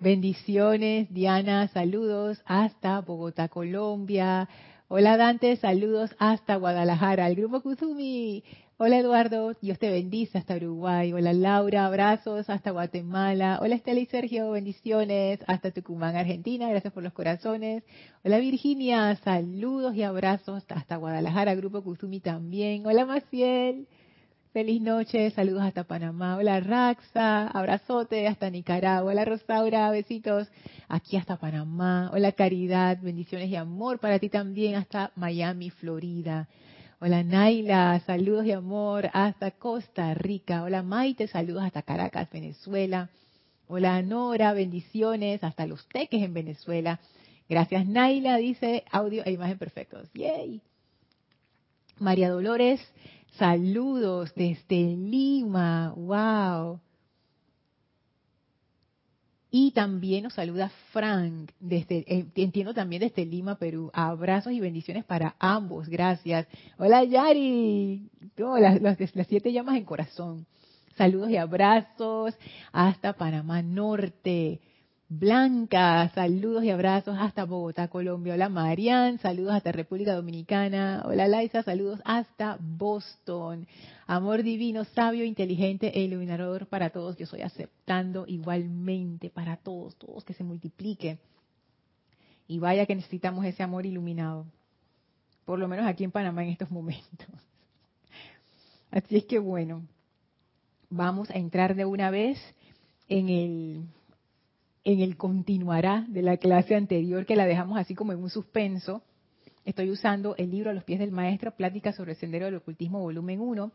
Bendiciones, Diana, saludos hasta Bogotá, Colombia. Hola Dante, saludos hasta Guadalajara, al grupo Kuzumi. Hola Eduardo, Dios te bendice hasta Uruguay. Hola Laura, abrazos hasta Guatemala. Hola Estela y Sergio, bendiciones hasta Tucumán, Argentina. Gracias por los corazones. Hola Virginia, saludos y abrazos hasta Guadalajara, Grupo Kuzumi también. Hola Maciel, feliz noche, saludos hasta Panamá. Hola Raxa, abrazote hasta Nicaragua. Hola Rosaura, besitos aquí hasta Panamá. Hola Caridad, bendiciones y amor para ti también hasta Miami, Florida. Hola Naila, saludos y amor hasta Costa Rica. Hola Maite, saludos hasta Caracas, Venezuela. Hola Nora, bendiciones hasta Los Teques en Venezuela. Gracias Naila, dice audio e imagen perfectos. Yay. María Dolores, saludos desde Lima. Wow. Y también nos saluda Frank, desde, eh, entiendo también desde Lima, Perú. Abrazos y bendiciones para ambos, gracias. Hola Yari, las, las siete llamas en corazón. Saludos y abrazos hasta Panamá Norte. Blanca, saludos y abrazos hasta Bogotá, Colombia. Hola Marian, saludos hasta República Dominicana. Hola Laisa, saludos hasta Boston. Amor divino, sabio, inteligente e iluminador para todos. Yo soy aceptando igualmente para todos, todos que se multiplique. Y vaya que necesitamos ese amor iluminado. Por lo menos aquí en Panamá en estos momentos. Así es que bueno, vamos a entrar de una vez en el en el continuará de la clase anterior que la dejamos así como en un suspenso. Estoy usando el libro A los pies del maestro, Plática sobre el sendero del ocultismo, volumen 1.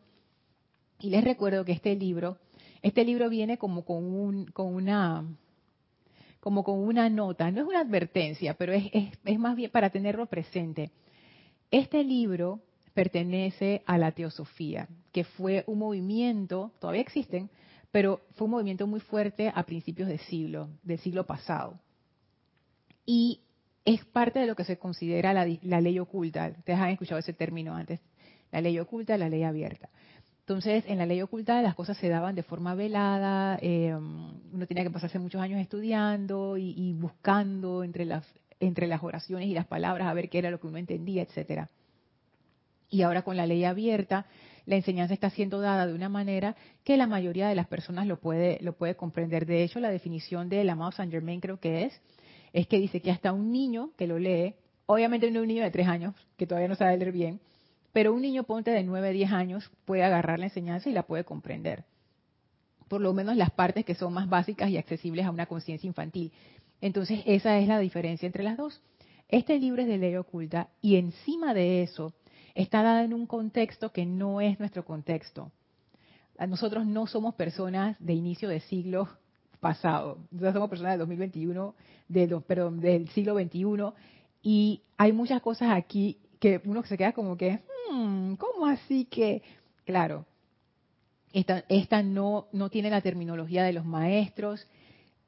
Y les recuerdo que este libro, este libro viene como con, un, con una como con una nota, no es una advertencia, pero es, es, es más bien para tenerlo presente. Este libro pertenece a la teosofía, que fue un movimiento, todavía existen, pero fue un movimiento muy fuerte a principios del siglo, del siglo pasado. Y es parte de lo que se considera la, ley oculta. Ustedes han escuchado ese término antes, la ley oculta, la ley abierta. Entonces, en la ley oculta las cosas se daban de forma velada, eh, uno tenía que pasarse muchos años estudiando y, y, buscando entre las, entre las oraciones y las palabras a ver qué era lo que uno entendía, etcétera. Y ahora con la ley abierta, la enseñanza está siendo dada de una manera que la mayoría de las personas lo puede, lo puede comprender. De hecho, la definición del amado Saint Germain creo que es, es que dice que hasta un niño que lo lee, obviamente no un niño de tres años, que todavía no sabe leer bien, pero un niño ponte de nueve, diez años puede agarrar la enseñanza y la puede comprender. Por lo menos las partes que son más básicas y accesibles a una conciencia infantil. Entonces, esa es la diferencia entre las dos. Este libro es de ley oculta y encima de eso está dada en un contexto que no es nuestro contexto. Nosotros no somos personas de inicio de siglo pasado, nosotros somos personas del 2021, de, perdón, del siglo XXI, y hay muchas cosas aquí que uno se queda como que, hmm, ¿cómo así que? Claro, esta, no tiene la terminología de los maestros,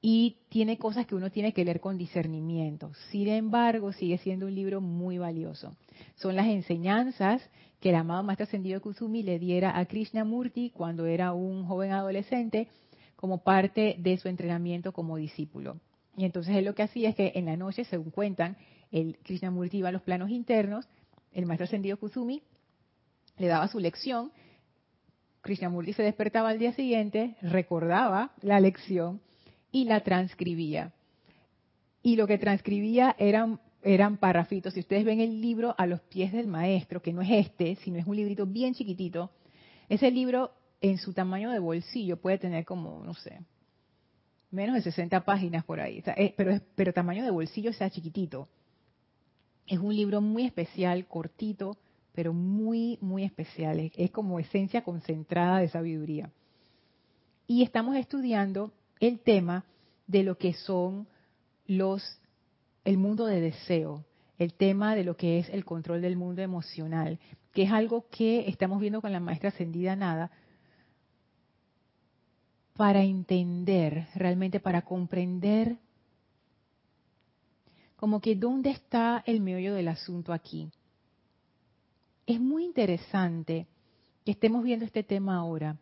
y tiene cosas que uno tiene que leer con discernimiento. Sin embargo, sigue siendo un libro muy valioso. Son las enseñanzas que el amado Maestro Ascendido Kusumi le diera a Krishnamurti cuando era un joven adolescente como parte de su entrenamiento como discípulo. Y entonces él lo que hacía es que en la noche, según cuentan, el Krishnamurti iba a los planos internos, el Maestro Ascendido Kusumi le daba su lección, Krishnamurti se despertaba al día siguiente, recordaba la lección y la transcribía. Y lo que transcribía eran, eran parrafitos. Si ustedes ven el libro a los pies del maestro, que no es este, sino es un librito bien chiquitito, ese libro en su tamaño de bolsillo puede tener como, no sé, menos de 60 páginas por ahí. pero, pero tamaño de bolsillo sea chiquitito. Es un libro muy especial, cortito, pero muy, muy especial. es como esencia concentrada de sabiduría. Y estamos estudiando el tema de lo que son los el mundo de deseo, el tema de lo que es el control del mundo emocional, que es algo que estamos viendo con la maestra ascendida nada para entender, realmente para comprender como que dónde está el meollo del asunto aquí. Es muy interesante que estemos viendo este tema ahora,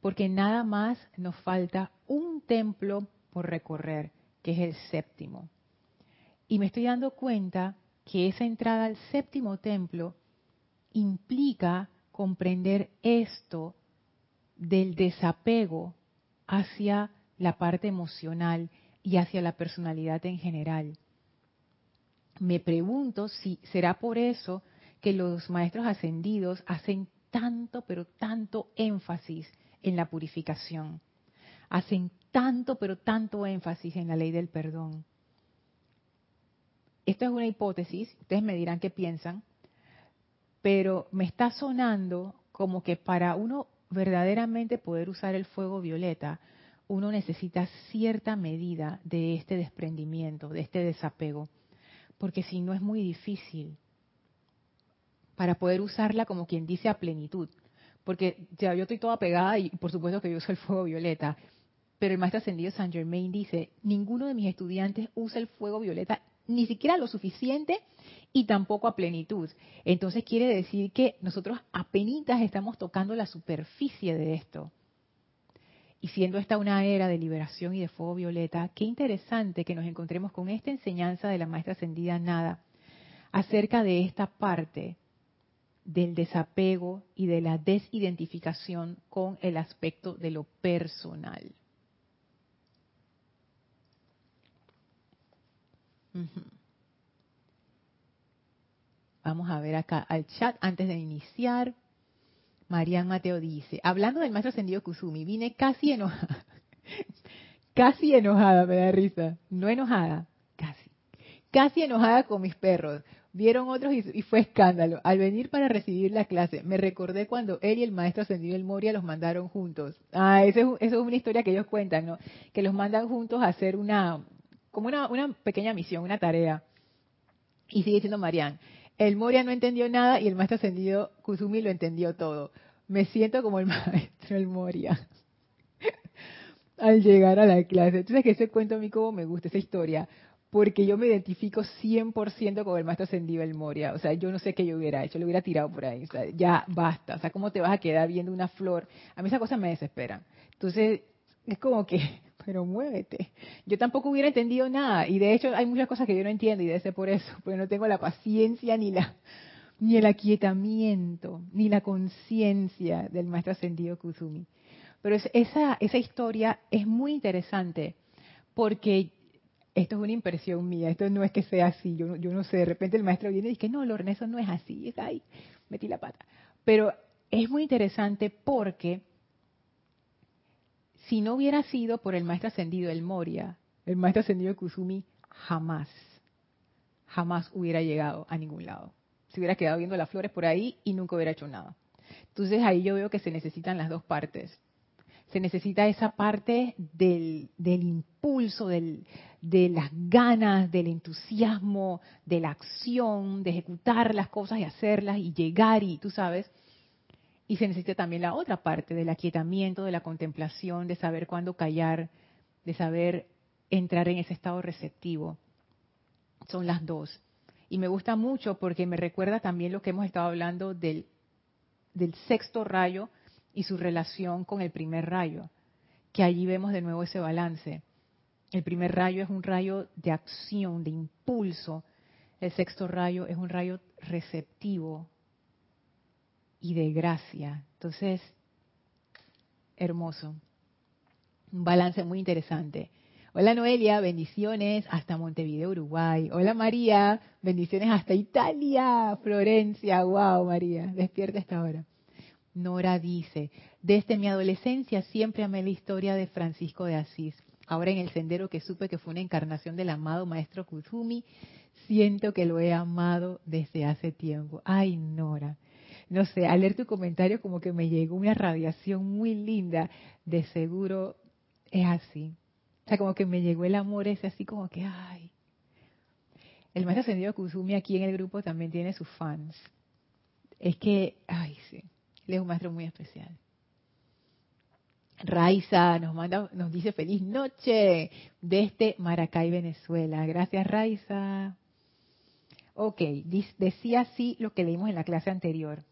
porque nada más nos falta un templo por recorrer, que es el séptimo. Y me estoy dando cuenta que esa entrada al séptimo templo implica comprender esto del desapego hacia la parte emocional y hacia la personalidad en general. Me pregunto si será por eso que los maestros ascendidos hacen tanto, pero tanto énfasis en la purificación. Hacen tanto, pero tanto énfasis en la ley del perdón. Esto es una hipótesis, ustedes me dirán qué piensan, pero me está sonando como que para uno verdaderamente poder usar el fuego violeta, uno necesita cierta medida de este desprendimiento, de este desapego, porque si no es muy difícil para poder usarla como quien dice a plenitud. Porque ya yo estoy toda pegada y por supuesto que yo uso el fuego violeta, pero el maestro ascendido Saint Germain dice, ninguno de mis estudiantes usa el fuego violeta ni siquiera lo suficiente y tampoco a plenitud. Entonces quiere decir que nosotros apenas estamos tocando la superficie de esto. Y siendo esta una era de liberación y de fuego violeta, qué interesante que nos encontremos con esta enseñanza de la maestra ascendida Nada acerca de esta parte del desapego y de la desidentificación con el aspecto de lo personal. Vamos a ver acá al chat antes de iniciar. Marian Mateo dice, hablando del maestro ascendido Kusumi, vine casi enojada. casi enojada, me da risa. No enojada, casi. Casi enojada con mis perros Vieron otros y, fue escándalo. Al venir para recibir la clase, me recordé cuando él y el maestro ascendido el Moria los mandaron juntos. Ah, eso es, eso es una historia que ellos cuentan, ¿no? Que los mandan juntos a hacer una, como una, una pequeña misión, una tarea. Y sigue diciendo Marian, el Moria no entendió nada y el maestro ascendido Kusumi lo entendió todo. Me siento como el maestro el Moria al llegar a la clase. Entonces, que ese cuento a mí como me gusta, esa historia porque yo me identifico 100% con el maestro ascendido el Moria. O sea, yo no sé qué yo hubiera hecho, lo hubiera tirado por ahí. O sea, ya basta. O sea, ¿cómo te vas a quedar viendo una flor? A mí esa cosa me desespera. Entonces, es como que, pero muévete. Yo tampoco hubiera entendido nada. Y de hecho, hay muchas cosas que yo no entiendo y debe ser por eso, porque no tengo la paciencia ni la ni el aquietamiento, ni la conciencia del maestro ascendido Kusumi. Pero esa, esa historia es muy interesante porque esto es una impresión mía, esto no es que sea así, yo, yo no sé, de repente el maestro viene y dice, no, Lorna, eso no es así, es ahí, metí la pata. Pero es muy interesante porque si no hubiera sido por el maestro ascendido, el Moria, el maestro ascendido Kusumi, jamás, jamás hubiera llegado a ningún lado. Se hubiera quedado viendo las flores por ahí y nunca hubiera hecho nada. Entonces ahí yo veo que se necesitan las dos partes se necesita esa parte del, impulso, del, de las ganas, del entusiasmo, de la acción, de ejecutar las cosas y hacerlas y llegar y tú sabes. Y se necesita también la otra parte del aquietamiento, de la contemplación, de saber cuándo callar, de saber entrar en ese estado receptivo. Son las dos. Y me gusta mucho porque me recuerda también lo que hemos estado hablando del, del sexto rayo, y su relación con el primer rayo, que allí vemos de nuevo ese balance. El primer rayo es un rayo de acción, de impulso. El sexto rayo es un rayo receptivo y de gracia. Entonces, hermoso. Un balance muy interesante. Hola Noelia, bendiciones hasta Montevideo, Uruguay. Hola María, bendiciones hasta Italia, Florencia. Wow, María, despierta esta hora. Nora dice, desde mi adolescencia siempre amé la historia de Francisco de Asís. Ahora en el sendero que supe que fue una encarnación del amado maestro Kuzumi, siento que lo he amado desde hace tiempo. Ay, Nora. No sé, al leer tu comentario como que me llegó una radiación muy linda. De seguro es así. O sea, como que me llegó el amor ese así como que, ay. El maestro ascendido Kuzumi aquí en el grupo también tiene sus fans. Es que, ay, sí. Él es un maestro muy especial. Raiza nos manda, nos dice feliz noche desde Maracay, Venezuela. Gracias, Raiza. Ok, decía así lo que leímos en la clase anterior.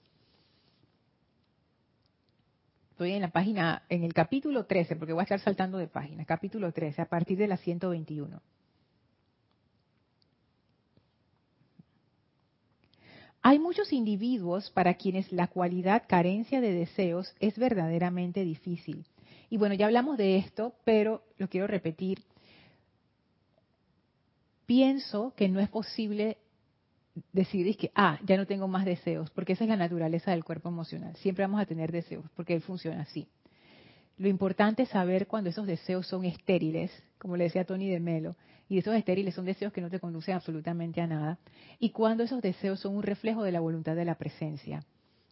Estoy en la página, en el capítulo 13, porque voy a estar saltando de página. Capítulo 13, a partir de la 121. Hay muchos individuos para quienes la cualidad carencia de deseos es verdaderamente difícil. Y bueno, ya hablamos de esto, pero lo quiero repetir. Pienso que no es posible decidir que, ah, ya no tengo más deseos, porque esa es la naturaleza del cuerpo emocional. Siempre vamos a tener deseos, porque él funciona así. Lo importante es saber cuando esos deseos son estériles, como le decía Tony de Melo, y esos estériles son deseos que no te conducen absolutamente a nada, y cuando esos deseos son un reflejo de la voluntad de la presencia.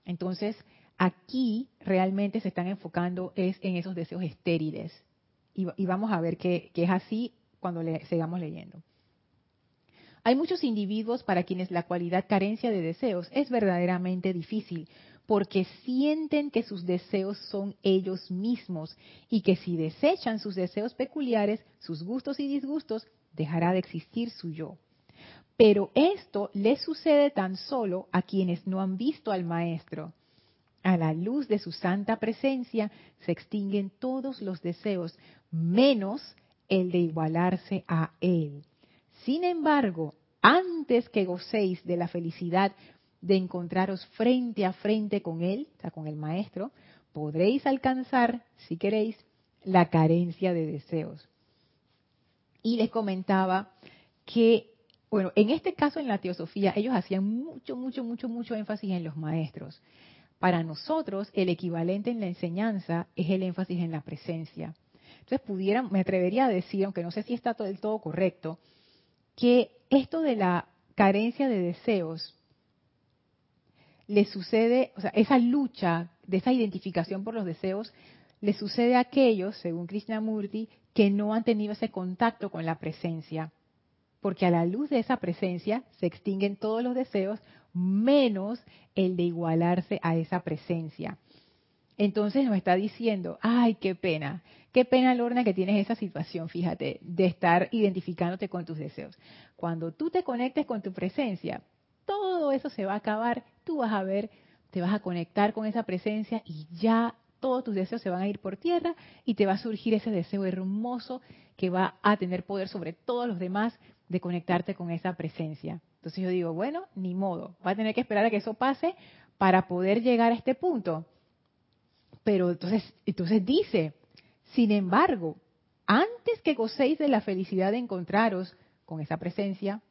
Entonces, aquí realmente se están enfocando es en esos deseos estériles, y, vamos a ver que, es así cuando le, sigamos leyendo. Hay muchos individuos para quienes la cualidad carencia de deseos es verdaderamente difícil, porque sienten que sus deseos son ellos mismos y que si desechan sus deseos peculiares, sus gustos y disgustos, dejará de existir su yo. Pero esto le sucede tan solo a quienes no han visto al Maestro. A la luz de su santa presencia se extinguen todos los deseos, menos el de igualarse a Él. Sin embargo, antes que gocéis de la felicidad de encontraros frente a frente con Él, o sea, con el Maestro, podréis alcanzar, si queréis, la carencia de deseos. Y les comentaba que, bueno, en este caso en la teosofía, ellos hacían mucho, mucho, mucho, mucho énfasis en los maestros. Para nosotros, el equivalente en la enseñanza es el énfasis en la presencia. Entonces, pudieran, me atrevería a decir, aunque no sé si está del todo correcto, que esto de la carencia de deseos le sucede, o sea, esa lucha de esa identificación por los deseos, le sucede a aquellos, según Krishnamurti, que no han tenido ese contacto con la presencia. Porque a la luz de esa presencia se extinguen todos los deseos, menos el de igualarse a esa presencia. Entonces nos está diciendo, ay, qué pena, qué pena, Lorna, que tienes esa situación, fíjate, de estar identificándote con tus deseos. Cuando tú te conectes con tu presencia, todo eso se va a acabar, tú vas a ver, te vas a conectar con esa presencia y ya todos tus deseos se van a ir por tierra y te va a surgir ese deseo hermoso que va a tener poder sobre todos los demás de conectarte con esa presencia. Entonces yo digo, bueno, ni modo, va a tener que esperar a que eso pase para poder llegar a este punto. Pero entonces, entonces dice, sin embargo, antes que gocéis de la felicidad de encontraros con esa presencia,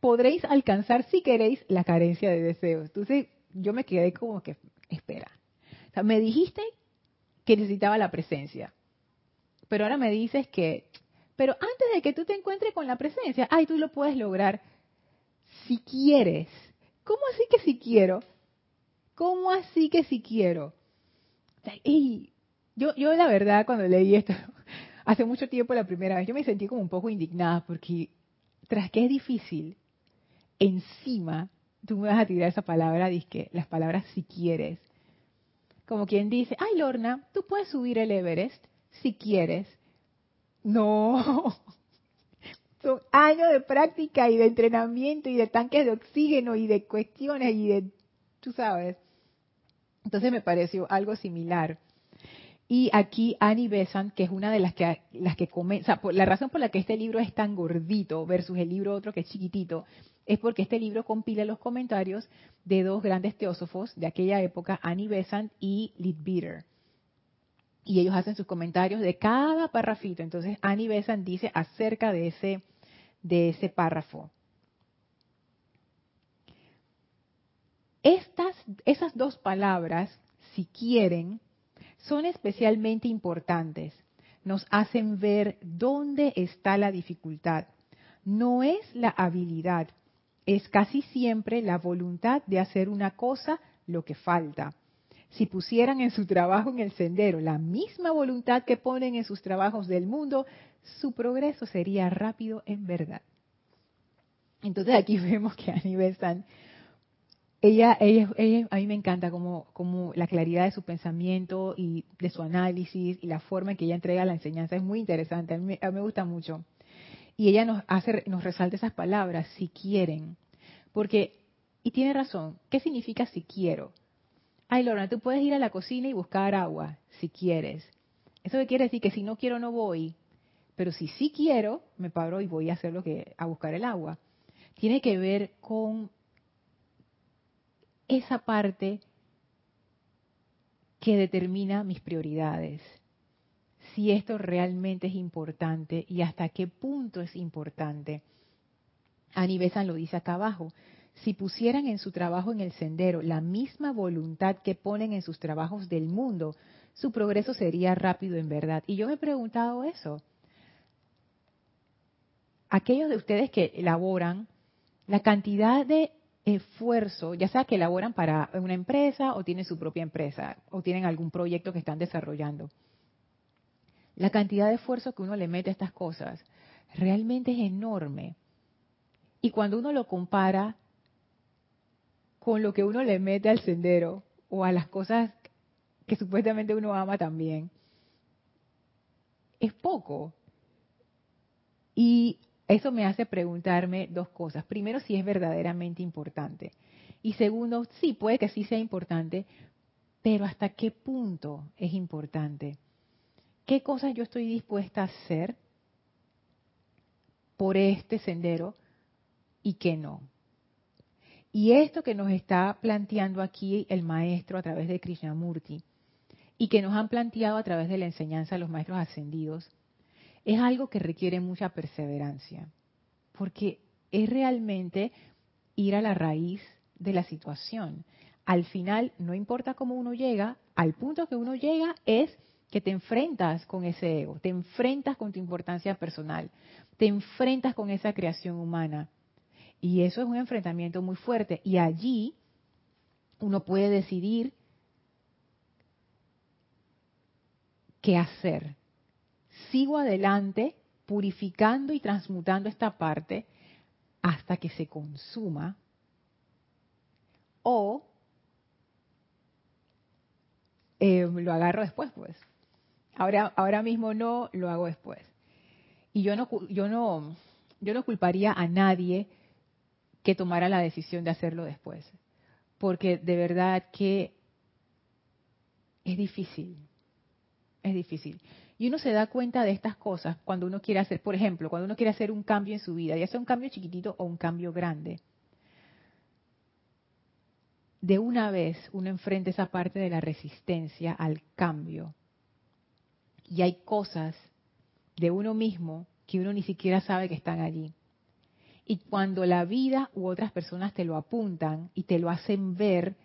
podréis alcanzar, si queréis, la carencia de deseos. Entonces, yo me quedé como que, espera. O sea, me dijiste que necesitaba la presencia, pero ahora me dices que, pero antes de que tú te encuentres con la presencia, ay, tú lo puedes lograr si quieres. ¿Cómo así que si quiero? ¿Cómo así que si quiero? Y yo, yo la verdad cuando leí esto, hace mucho tiempo la primera vez, yo me sentí como un poco indignada porque tras que es difícil, encima tú me vas a tirar esa palabra, que las palabras si quieres. Como quien dice, ay Lorna, tú puedes subir el Everest si quieres. No, son años de práctica y de entrenamiento y de tanques de oxígeno y de cuestiones y de, tú sabes. Entonces me pareció algo similar. Y aquí Annie Besant, que es una de las que las que la razón por la que este libro es tan gordito versus el libro otro que es chiquitito, es porque este libro compila los comentarios de dos grandes teósofos de aquella época, Annie Besant y Leadbeater. Y ellos hacen sus comentarios de cada párrafito. Entonces Annie Besant dice acerca de ese, de ese párrafo. Estas, esas dos palabras, si quieren, son especialmente importantes. Nos hacen ver dónde está la dificultad. No es la habilidad, es casi siempre la voluntad de hacer una cosa lo que falta. Si pusieran en su trabajo en el sendero la misma voluntad que ponen en sus trabajos del mundo, su progreso sería rápido en verdad. Entonces aquí vemos que a nivel ella, ella, a mí me encanta como, como la claridad de su pensamiento y de su análisis y la forma en que ella entrega la enseñanza es muy interesante, a mí, me gusta mucho. Y ella nos hace, nos resalta esas palabras, si quieren, porque, y tiene razón, ¿qué significa si quiero? ay Lorna, tú puedes ir a la cocina y buscar agua, si quieres. Eso quiere decir que si no quiero no voy, pero si sí quiero, me paro y voy a hacer lo que a buscar el agua. Tiene que ver con esa parte que determina mis prioridades. Si esto realmente es importante y hasta qué punto es importante. Anibesan lo dice acá abajo. Si pusieran en su trabajo en el sendero la misma voluntad que ponen en sus trabajos del mundo, su progreso sería rápido en verdad. Y yo me he preguntado eso. Aquellos de ustedes que elaboran, la cantidad de esfuerzo, ya sea que elaboran para una empresa o tienen su propia empresa o tienen algún proyecto que están desarrollando. La cantidad de esfuerzo que uno le mete a estas cosas realmente es enorme. Y cuando uno lo compara con lo que uno le mete al sendero o a las cosas que supuestamente uno ama también, es poco. Y eso me hace preguntarme dos cosas. Primero, si es verdaderamente importante. Y segundo, sí, puede que sí sea importante, pero ¿hasta qué punto es importante? ¿Qué cosas yo estoy dispuesta a hacer por este sendero y qué no? Y esto que nos está planteando aquí el maestro a través de Krishnamurti y que nos han planteado a través de la enseñanza de los maestros ascendidos, es algo que requiere mucha perseverancia, porque es realmente ir a la raíz de la situación. Al final, no importa cómo uno llega, al punto que uno llega es que te enfrentas con ese ego, te enfrentas con tu importancia personal, te enfrentas con esa creación humana. Y eso es un enfrentamiento muy fuerte. Y allí uno puede decidir qué hacer sigo adelante purificando y transmutando esta parte hasta que se consuma o eh, lo agarro después pues. Ahora ahora mismo no lo hago después. Y yo no yo no yo no culparía a nadie que tomara la decisión de hacerlo después porque de verdad que es difícil es difícil y uno se da cuenta de estas cosas cuando uno quiere hacer, por ejemplo, cuando uno quiere hacer un cambio en su vida, ya sea un cambio chiquitito o un cambio grande. De una vez uno enfrenta esa parte de la resistencia al cambio. Y hay cosas de uno mismo que uno ni siquiera sabe que están allí. Y cuando la vida u otras personas te lo apuntan y te lo hacen ver,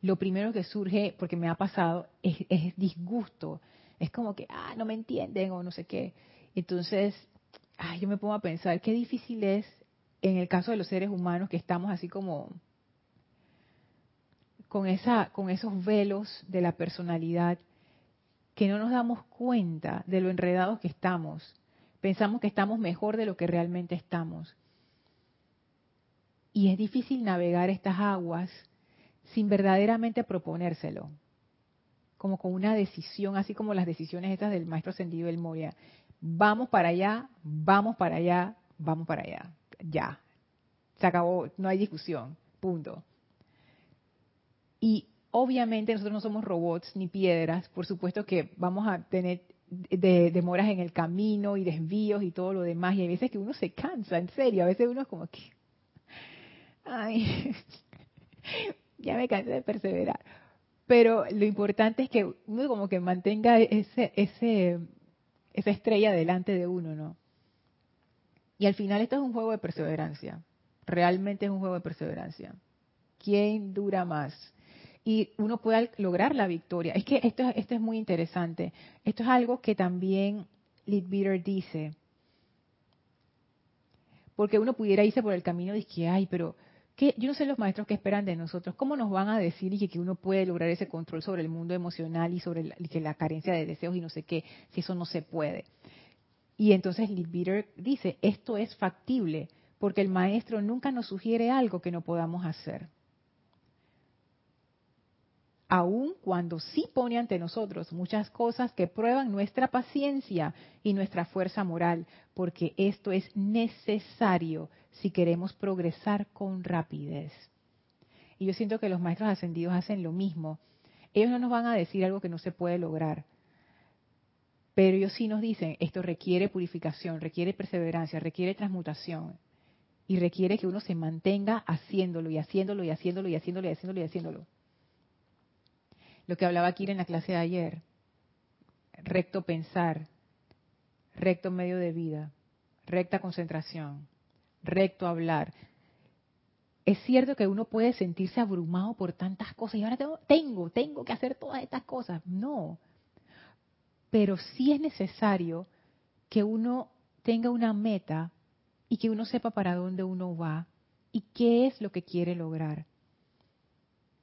lo primero que surge, porque me ha pasado, es, es disgusto, es como que, ah, no me entienden o no sé qué. Entonces, yo me pongo a pensar qué difícil es en el caso de los seres humanos que estamos así como con esa con esos velos de la personalidad que no nos damos cuenta de lo enredados que estamos. Pensamos que estamos mejor de lo que realmente estamos. Y es difícil navegar estas aguas sin verdaderamente proponérselo como con una decisión, así como las decisiones estas del maestro ascendido del Moria. Vamos para allá, vamos para allá, vamos para allá. Ya. Se acabó, no hay discusión. Punto. Y obviamente nosotros no somos robots ni piedras, por supuesto que vamos a tener demoras en el camino y desvíos y todo lo demás. Y hay veces que uno se cansa, en serio. A veces uno es como que, ay, ya me cansé de perseverar pero lo importante es que uno como que mantenga ese, ese, esa estrella delante de uno, ¿no? Y al final esto es un juego de perseverancia, realmente es un juego de perseverancia. ¿Quién dura más? Y uno puede lograr la victoria. Es que esto, esto es muy interesante. Esto es algo que también Leadbeater dice. Porque uno pudiera irse por el camino de que, ay, pero yo no sé los maestros que esperan de nosotros, ¿cómo nos van a decir y que, uno puede lograr ese control sobre el mundo emocional y sobre la, que la carencia de deseos y no sé qué, si eso no se puede? Y entonces Leadbeater dice, esto es factible, porque el maestro nunca nos sugiere algo que no podamos hacer aun cuando sí pone ante nosotros muchas cosas que prueban nuestra paciencia y nuestra fuerza moral, porque esto es necesario si queremos progresar con rapidez. Y yo siento que los maestros ascendidos hacen lo mismo. Ellos no nos van a decir algo que no se puede lograr. Pero ellos sí nos dicen, esto requiere purificación, requiere perseverancia, requiere transmutación. Y requiere que uno se mantenga haciéndolo y haciéndolo y haciéndolo y haciéndolo y haciéndolo y haciéndolo. Lo que hablaba aquí en la clase de ayer. Recto pensar, recto medio de vida, recta concentración, recto hablar. Es cierto que uno puede sentirse abrumado por tantas cosas y ahora tengo, tengo, tengo que hacer todas estas cosas. No, pero sí es necesario que uno tenga una meta y que uno sepa para dónde uno va y qué es lo que quiere lograr.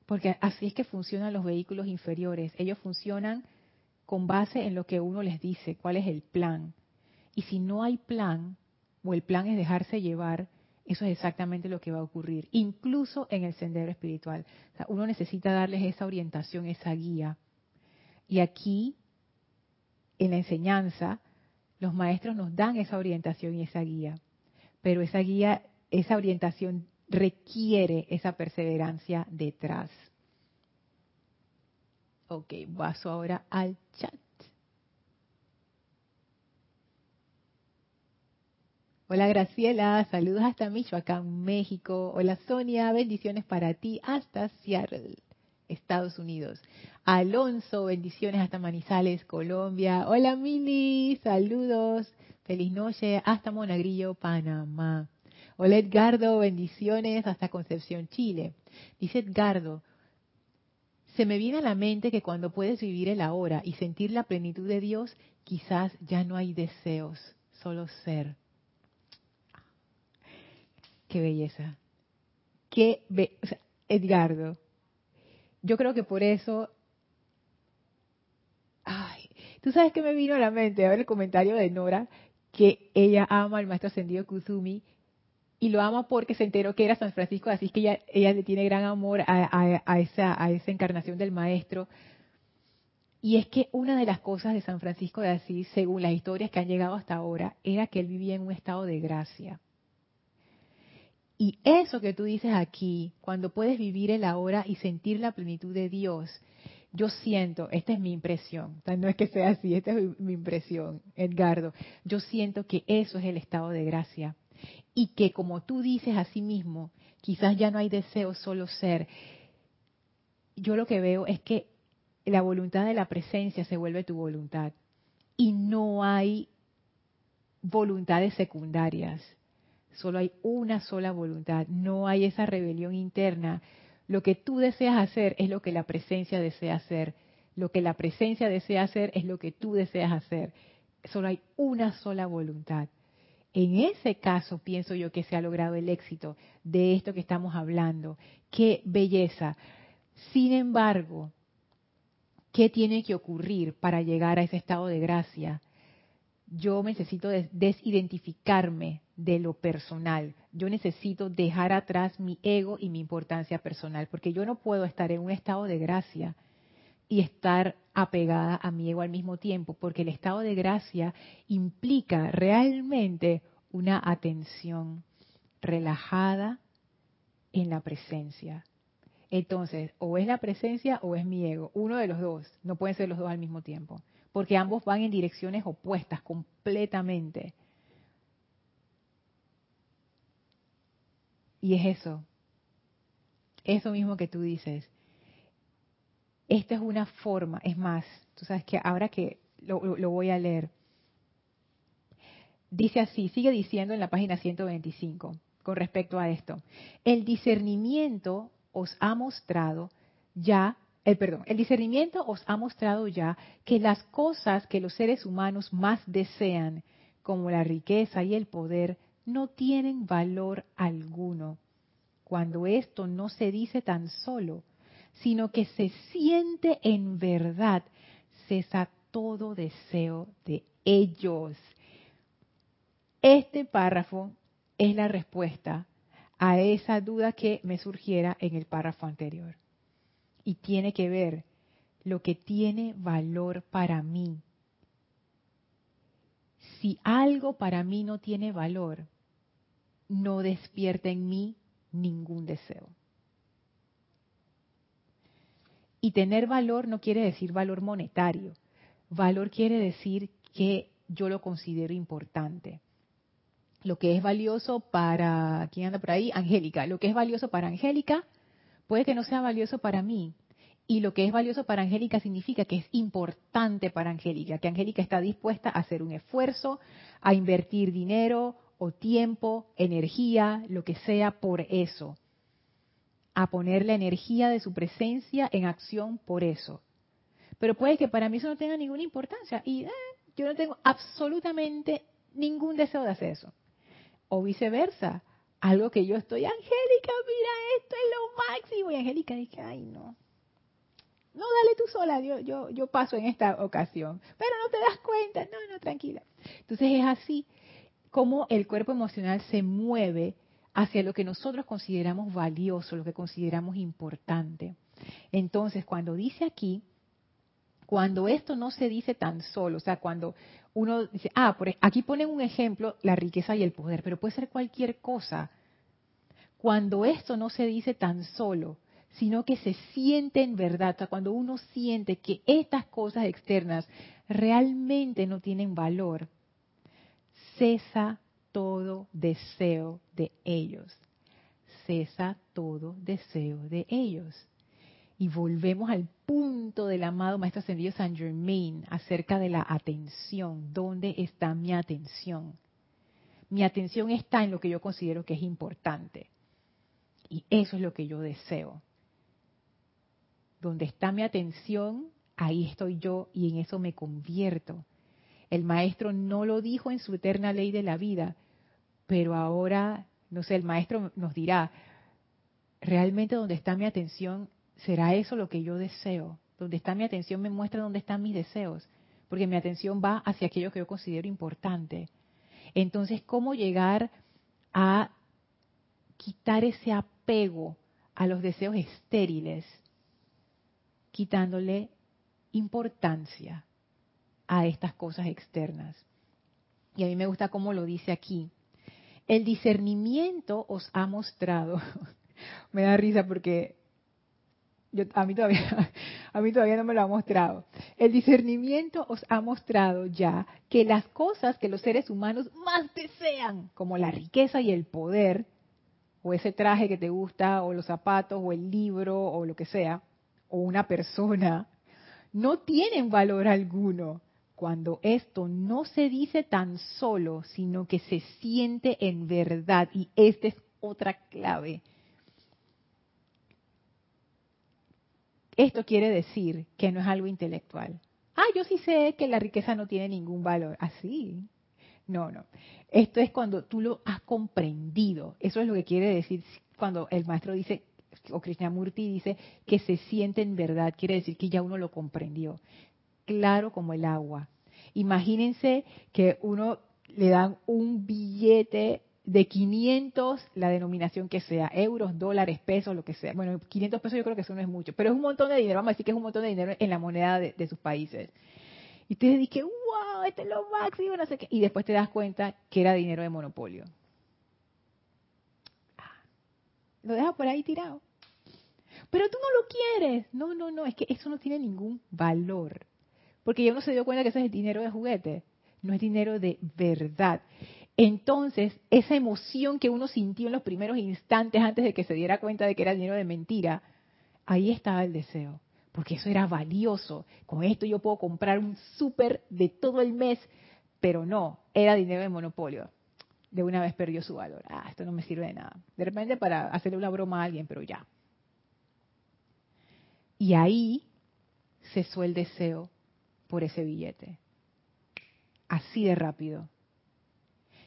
Porque así es que funcionan los vehículos inferiores. Ellos funcionan con base en lo que uno les dice, cuál es el plan. Y si no hay plan, o el plan es dejarse llevar, eso es exactamente lo que va a ocurrir, incluso en el sendero espiritual. uno necesita darles esa orientación, esa guía. Y aquí en la enseñanza, los maestros nos dan esa orientación y esa guía. Pero esa guía, esa orientación requiere esa perseverancia detrás. Ok, paso ahora al chat. Hola Graciela, saludos hasta Michoacán, México. Hola Sonia, bendiciones para ti hasta Seattle. Estados Unidos. Alonso, bendiciones hasta Manizales, Colombia. Hola Mili, saludos. Feliz noche hasta Monagrillo, Panamá. Hola Edgardo, bendiciones hasta Concepción, Chile. Dice Edgardo, se me viene a la mente que cuando puedes vivir el ahora y sentir la plenitud de Dios, quizás ya no hay deseos, solo ser. Qué belleza. Qué Edgardo, yo creo que por eso... Ay, tú sabes que me vino a la mente, a ver el comentario de Nora, que ella ama al maestro ascendido Kuzumi y lo ama porque se enteró que era San Francisco, así que ella, ella le tiene gran amor a, esa encarnación del maestro. Y es que una de las cosas de San Francisco de Asís, según las historias que han llegado hasta ahora, era que él vivía en un estado de gracia. Y eso que tú dices aquí, cuando puedes vivir el ahora y sentir la plenitud de Dios, yo siento, esta es mi impresión, no es que sea así, esta es mi impresión, Edgardo, yo siento que eso es el estado de gracia. Y que como tú dices a sí mismo, quizás ya no hay deseo, solo ser. Yo lo que veo es que la voluntad de la presencia se vuelve tu voluntad. Y no hay voluntades secundarias Solo hay una sola voluntad, no hay esa rebelión interna. Lo que tú deseas hacer es lo que la presencia desea hacer. Lo que la presencia desea hacer es lo que tú deseas hacer. Solo hay una sola voluntad. En ese caso pienso yo que se ha logrado el éxito de esto que estamos hablando. Qué belleza. Sin embargo, ¿qué tiene que ocurrir para llegar a ese estado de gracia? yo necesito desidentificarme de lo personal. Yo necesito dejar atrás mi ego y mi importancia personal, porque yo no puedo estar en un estado de gracia y estar apegada a mi ego al mismo tiempo, porque el estado de gracia implica realmente una atención relajada en la presencia. Entonces, o es la presencia o es mi ego, uno de los dos, no pueden ser los dos al mismo tiempo porque ambos van en direcciones opuestas completamente. Y es eso, eso mismo que tú dices. Esta es una forma, es más, tú sabes que ahora que lo, voy a leer, dice así, sigue diciendo en la página 125 con respecto a esto. El discernimiento os ha mostrado ya el perdón, el discernimiento os ha mostrado ya que las cosas que los seres humanos más desean, como la riqueza y el poder, no tienen valor alguno. Cuando esto no se dice tan solo, sino que se siente en verdad, cesa todo deseo de ellos. Este párrafo es la respuesta a esa duda que me surgiera en el párrafo anterior y tiene que ver lo que tiene valor para mí. Si algo para mí no tiene valor, no despierta en mí ningún deseo. Y tener valor no quiere decir valor monetario. Valor quiere decir que yo lo considero importante. Lo que es valioso para, ¿quién anda por ahí? Angélica. Lo que es valioso para Angélica puede que no sea valioso para mí. Y lo que es valioso para Angélica significa que es importante para Angélica, que Angélica está dispuesta a hacer un esfuerzo, a invertir dinero o tiempo, energía, lo que sea por eso. A poner la energía de su presencia en acción por eso. Pero puede que para mí eso no tenga ninguna importancia y eh, yo no tengo absolutamente ningún deseo de hacer eso. O viceversa, algo que yo estoy, Angélica, mira, esto es lo máximo. Y Angélica dice, ay no, no, dale tú sola, yo, yo, yo paso en esta ocasión. Pero no te das cuenta, no, no, tranquila. Entonces es así como el cuerpo emocional se mueve hacia lo que nosotros consideramos valioso, lo que consideramos importante. Entonces, cuando dice aquí, cuando esto no se dice tan solo, o sea, cuando uno dice, ah, por, e, aquí ponen un ejemplo, la riqueza y el poder, pero puede ser cualquier cosa. Cuando esto no se dice tan solo, sino que se siente en verdad, o sea, cuando uno siente que estas cosas externas realmente no tienen valor, cesa todo deseo de ellos. Cesa todo deseo de ellos. Y volvemos al punto del amado Maestro Ascendido San Germain acerca de la atención. ¿Dónde está mi atención? Mi atención está en lo que yo considero que es importante. Y eso es lo que yo deseo. Donde está mi atención, ahí estoy yo y en eso me convierto. El maestro no lo dijo en su eterna ley de la vida, pero ahora, no sé, el maestro nos dirá, realmente donde está mi atención, ¿será eso lo que yo deseo? Donde está mi atención me muestra dónde están mis deseos, porque mi atención va hacia aquello que yo considero importante. Entonces, ¿cómo llegar a quitar ese apego a los deseos estériles? quitándole importancia a estas cosas externas. Y a mí me gusta cómo lo dice aquí. El discernimiento os ha mostrado, me da risa porque yo, a, mí todavía, a mí todavía no me lo ha mostrado. El discernimiento os ha mostrado ya que las cosas que los seres humanos más desean, como la riqueza y el poder, o ese traje que te gusta, o los zapatos, o el libro, o lo que sea, o una persona no tienen valor alguno cuando esto no se dice tan solo, sino que se siente en verdad. Y esta es otra clave. Esto quiere decir que no es algo intelectual. Ah, yo sí sé que la riqueza no tiene ningún valor. Así. no, no. Esto es cuando tú lo has comprendido. Eso es lo que quiere decir cuando el maestro dice o Krishnamurti dice que se siente en verdad, quiere decir que ya uno lo comprendió. Claro como el agua. Imagínense que uno le dan un billete de 500, la denominación que sea, euros, dólares, pesos, lo que sea. Bueno, 500 pesos yo creo que eso no es mucho, pero es un montón de dinero, vamos a decir que es un montón de dinero en la moneda de, sus países. Y ustedes dicen, wow, este es lo máximo, no sé qué. Y después te das cuenta que era dinero de monopolio. Ah, lo deja por ahí tirado pero tú no lo quieres. No, no, no, es que eso no tiene ningún valor. Porque ya uno se dio cuenta que ese es dinero de juguete, no es dinero de verdad. Entonces, esa emoción que uno sintió en los primeros instantes antes de que se diera cuenta de que era dinero de mentira, ahí estaba el deseo, porque eso era valioso. Con esto yo puedo comprar un súper de todo el mes, pero no, era dinero de monopolio. De una vez perdió su valor. Ah, esto no me sirve de nada. De repente para hacerle una broma a alguien, pero ya, y ahí cesó el deseo por ese billete. Así de rápido.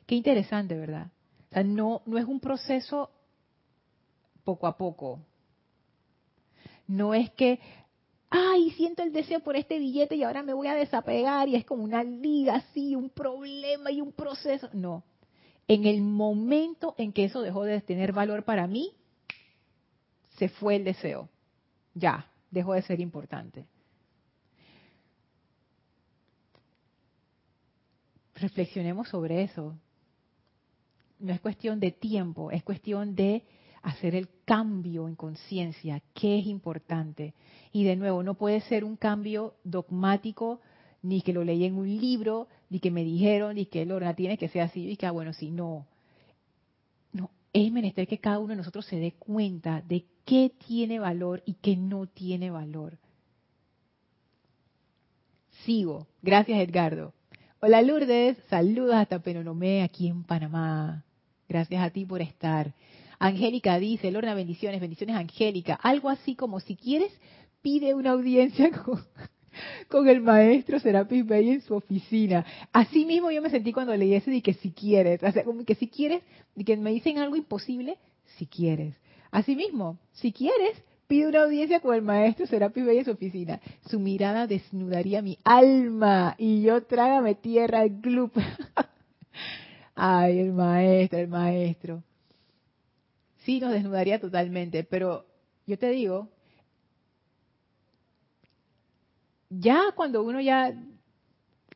Qué interesante, ¿verdad? O sea, no, no es un proceso poco a poco. No es que, ay, siento el deseo por este billete y ahora me voy a desapegar y es como una liga así, un problema y un proceso. No. En el momento en que eso dejó de tener valor para mí, se fue el deseo. Ya, dejó de ser importante. Reflexionemos sobre eso. No es cuestión de tiempo, es cuestión de hacer el cambio en conciencia, qué es importante. Y de nuevo, no puede ser un cambio dogmático, ni que lo leí en un libro, ni que me dijeron, ni que Lorna tiene que ser así, y que, ah, bueno, sí, no. No, es menester que cada uno de nosotros se dé cuenta de qué tiene valor y qué no tiene valor. Sigo. Gracias, Edgardo. Hola, Lourdes. Saludos hasta Penonomé, aquí en Panamá. Gracias a ti por estar. Angélica dice, Lorna, bendiciones, bendiciones, Angélica. Algo así como si quieres, pide una audiencia con, el maestro Serapis Bey en su oficina. Así mismo yo me sentí cuando leí ese de que si quieres, o sea, como que si quieres, de que me dicen algo imposible, si quieres. Así mismo, si quieres, pide una audiencia con el maestro Serapis Bey en su oficina. Su mirada desnudaría mi alma y yo trágame tierra al club. Ay, el maestro, el maestro. Sí, nos desnudaría totalmente, pero yo te digo, ya cuando uno ya...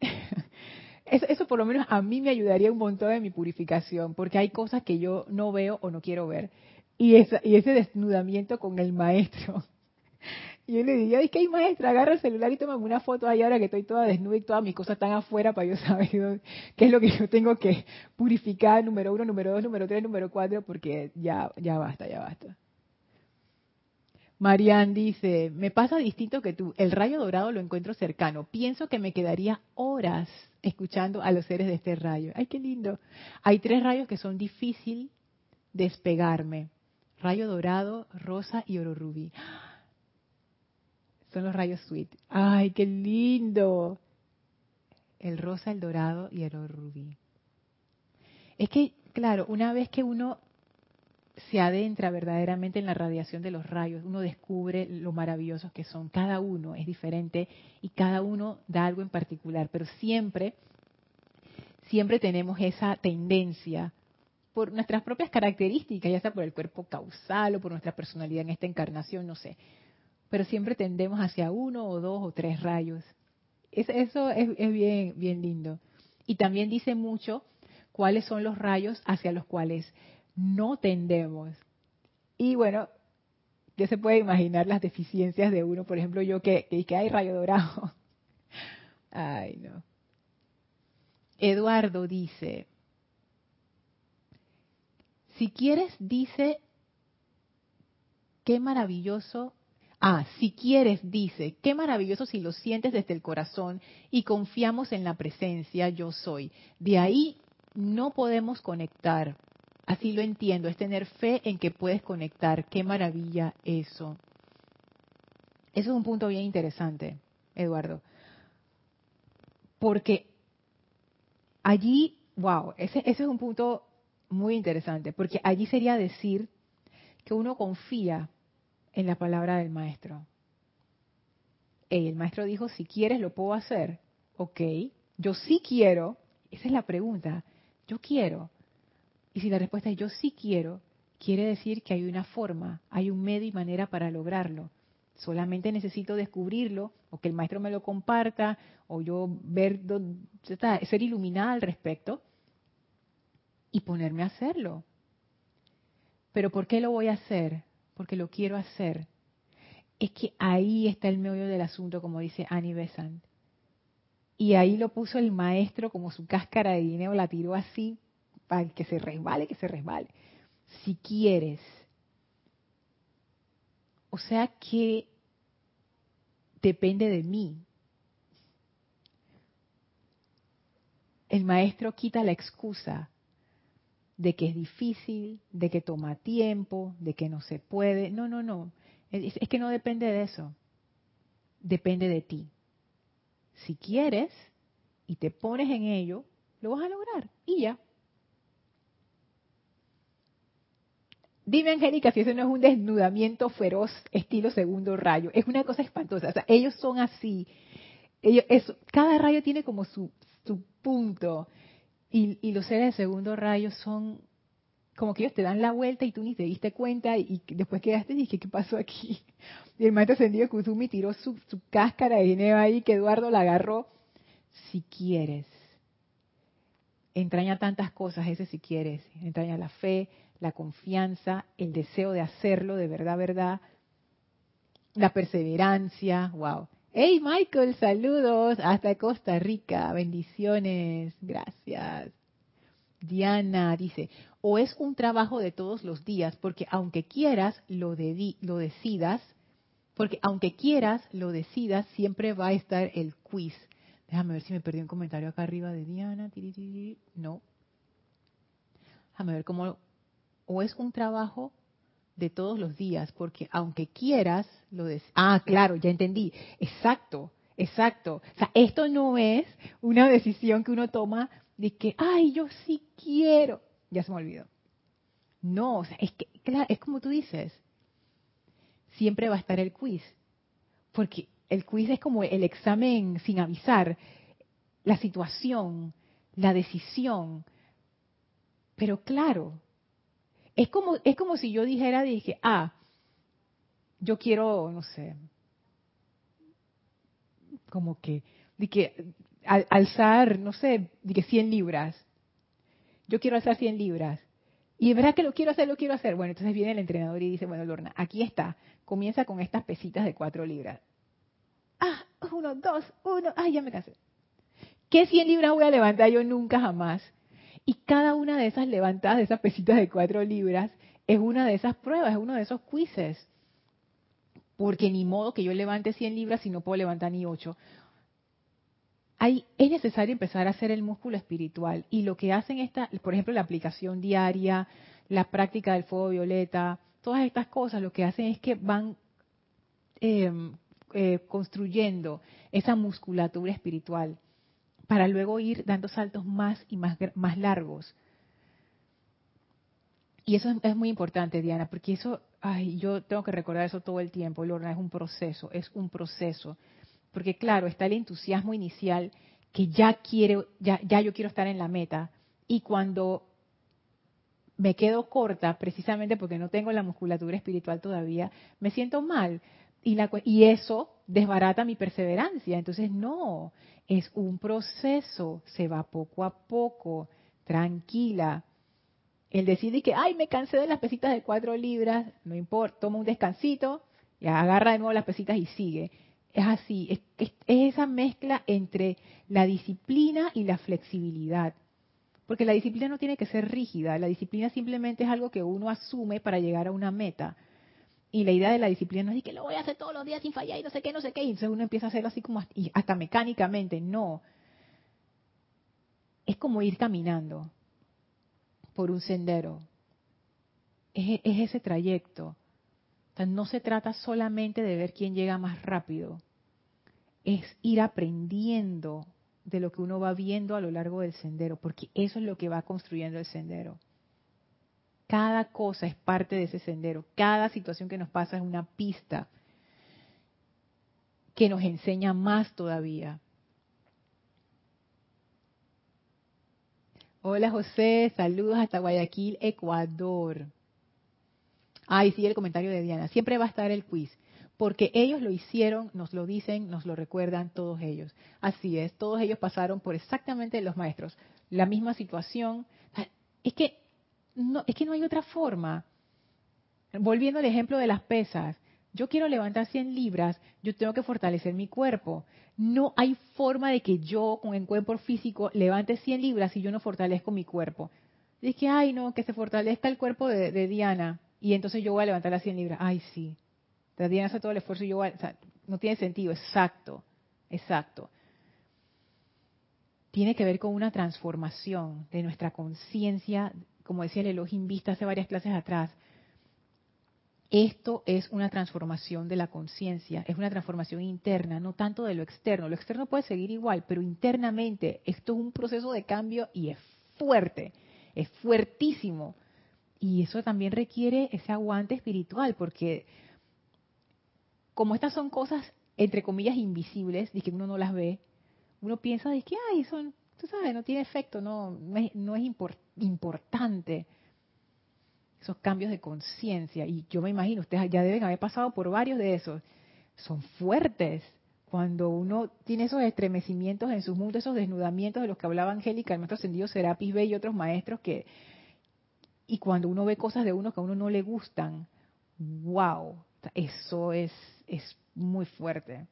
Eso, por lo menos a mí me ayudaría un montón en mi purificación, porque hay cosas que yo no veo o no quiero ver. Y, y ese desnudamiento con el maestro. Y yo le diría, es que hay maestra, agarra el celular y toma una foto ahí ahora que estoy toda desnuda y todas mis cosas están afuera para yo saber qué es lo que yo tengo que purificar, número uno, número dos, número tres, número cuatro, porque ya, ya basta, ya basta. Marianne dice, me pasa distinto que tú, el rayo dorado lo encuentro cercano, pienso que me quedaría horas escuchando a los seres de este rayo. Ay, qué lindo. Hay tres rayos que son difícil despegarme, rayo dorado, rosa y oro rubí. Son los rayos sweet. Ay, qué lindo. El rosa, el dorado y el oro rubí. Es que, claro, una vez que uno se adentra verdaderamente en la radiación de los rayos, uno descubre lo maravillosos que son. Cada uno es diferente y cada uno da algo en particular, pero siempre, siempre tenemos esa tendencia por nuestras propias características, ya sea por el cuerpo causal o por nuestra personalidad en esta encarnación, no sé. Pero siempre tendemos hacia uno o dos o tres rayos. eso es, bien, bien lindo. Y también dice mucho cuáles son los rayos hacia los cuales no tendemos. Y bueno, ya se puede imaginar las deficiencias de uno. Por ejemplo, yo que, que, hay rayo dorado. Ay, no. Eduardo dice, si quieres, dice, qué maravilloso. Ah, si quieres, dice, qué maravilloso si lo sientes desde el corazón y confiamos en la presencia yo soy. De ahí no podemos conectar, Así lo entiendo, es tener fe en que puedes conectar. Qué maravilla eso. Eso es un punto bien interesante, Eduardo. Porque allí, wow, ese, ese es un punto muy interesante, porque allí sería decir que uno confía en la palabra del maestro. el maestro dijo, si quieres lo puedo hacer. Ok, yo sí quiero. Esa es la pregunta. Yo quiero. Y si la respuesta es yo sí quiero, quiere decir que hay una forma, hay un medio y manera para lograrlo. Solamente necesito descubrirlo o que el maestro me lo comparta o yo ver ser iluminada al respecto y ponerme a hacerlo. Pero ¿por qué lo voy a hacer? Porque lo quiero hacer. Es que ahí está el medio del asunto, como dice Annie Besant. Y ahí lo puso el maestro como su cáscara de dinero, la tiró así para que se resbale, que se resbale. Si quieres. O sea que depende de mí. El maestro quita la excusa de que es difícil, de que toma tiempo, de que no se puede. No, no, no. Es, que no depende de eso. Depende de ti. Si quieres y te pones en ello, lo vas a lograr. Y ya. Dime, Angélica, si eso no es un desnudamiento feroz estilo segundo rayo. Es una cosa espantosa. O sea, ellos son así. Ellos, cada rayo tiene como su, su punto. Y, los seres de segundo rayo son como que ellos te dan la vuelta y tú ni te diste cuenta y, después quedaste y dije, ¿qué pasó aquí? Y el maestro ascendido Kuzumi tiró su, su cáscara de ginebra ahí que Eduardo la agarró. Si quieres, entraña tantas cosas ese si quieres, entraña la fe, la confianza, el deseo de hacerlo de verdad, verdad, la perseverancia, wow. Hey Michael, saludos hasta Costa Rica, bendiciones, gracias. Diana dice, o es un trabajo de todos los días, porque aunque quieras, lo, decidas, porque aunque quieras, lo decidas, siempre va a estar el quiz. Déjame ver si me perdí un comentario acá arriba de Diana. No. Déjame ver cómo... O es un trabajo de todos los días, porque aunque quieras, lo des Ah, claro, ya entendí. Exacto, exacto. O sea, esto no es una decisión que uno toma de que, ay, yo sí quiero. Ya se me olvidó. No, o sea, es que, claro, es como tú dices. Siempre va a estar el quiz. Porque el quiz es como el examen sin avisar, la situación, la decisión. Pero claro, es como, es como si yo dijera, dije, ah, yo quiero, no sé, como que, de que alzar, no sé, que 100 libras. Yo quiero alzar 100 libras. Y es verdad que lo quiero hacer, lo quiero hacer. Bueno, entonces viene el entrenador y dice, bueno, Lorna, aquí está. Comienza con estas pesitas de 4 libras. Ah, uno, dos, uno. Ay, ya me cansé. ¿Qué 100 libras voy a levantar yo nunca jamás? Y cada una de esas levantadas, de esas pesitas de cuatro libras, es una de esas pruebas, es uno de esos quizzes. Porque ni modo que yo levante 100 libras si no puedo levantar ni 8. Hay, es necesario empezar a hacer el músculo espiritual. Y lo que hacen esta, por ejemplo, la aplicación diaria, la práctica del fuego violeta, todas estas cosas, lo que hacen es que van em, eh, construyendo esa musculatura espiritual para luego ir dando saltos más y más, más largos. Y eso es, muy importante, Diana, porque eso, ay, yo tengo que recordar eso todo el tiempo, Lorna, es un proceso, es un proceso. Porque claro, está el entusiasmo inicial que ya quiere, ya, ya yo quiero estar en la meta. Y cuando me quedo corta, precisamente porque no tengo la musculatura espiritual todavía, me siento mal. Y, la, y eso desbarata mi perseverancia. Entonces, no, es un proceso, se va poco a poco, tranquila. El decir que, ay, me cansé de las pesitas de cuatro libras, no importa, toma un descansito, y agarra de nuevo las pesitas y sigue. Es así, es, es esa mezcla entre la disciplina y la flexibilidad. Porque la disciplina no tiene que ser rígida, la disciplina simplemente es algo que uno asume para llegar a una meta. Y la idea de la disciplina es que lo voy a hacer todos los días sin fallar y no sé qué, no sé qué. Y entonces uno empieza a hacerlo así como hasta mecánicamente. No. Es como ir caminando por un sendero. Es, ese trayecto. no se trata solamente de ver quién llega más rápido. Es ir aprendiendo de lo que uno va viendo a lo largo del sendero, porque eso es lo que va construyendo el sendero. Cada cosa es parte de ese sendero. Cada situación que nos pasa es una pista que nos enseña más todavía. Hola José, saludos hasta Guayaquil, Ecuador. Ay, sigue el comentario de Diana. Siempre va a estar el quiz, porque ellos lo hicieron, nos lo dicen, nos lo recuerdan todos ellos. Así es, todos ellos pasaron por exactamente los maestros, la misma situación. Es que no, es que no hay otra forma. Volviendo al ejemplo de las pesas, yo quiero levantar 100 libras, yo tengo que fortalecer mi cuerpo. No hay forma de que yo, con el cuerpo físico, levante 100 libras si yo no fortalezco mi cuerpo. Dije, ay, no, que se fortalezca el cuerpo de, Diana y entonces yo voy a levantar las 100 libras. Ay, sí. Diana hace todo el esfuerzo y yo voy a, no tiene sentido, exacto, exacto. Tiene que ver con una transformación de nuestra conciencia como decía el Elohim Vista hace varias clases atrás, esto es una transformación de la conciencia, es una transformación interna, no tanto de lo externo. Lo externo puede seguir igual, pero internamente esto es un proceso de cambio y es fuerte, es fuertísimo. Y eso también requiere ese aguante espiritual, porque como estas son cosas, entre comillas, invisibles, y que uno no las ve, uno piensa de que, ay, son tú sabes, no tiene efecto, no, no es, importante esos cambios de conciencia. Y yo me imagino, ustedes ya deben haber pasado por varios de esos. Son fuertes. Cuando uno tiene esos estremecimientos en sus mundos, esos desnudamientos de los que hablaba Angélica, el maestro ascendido Serapis Bey y otros maestros que Y cuando uno ve cosas de uno que a uno no le gustan, wow, eso es, es muy fuerte.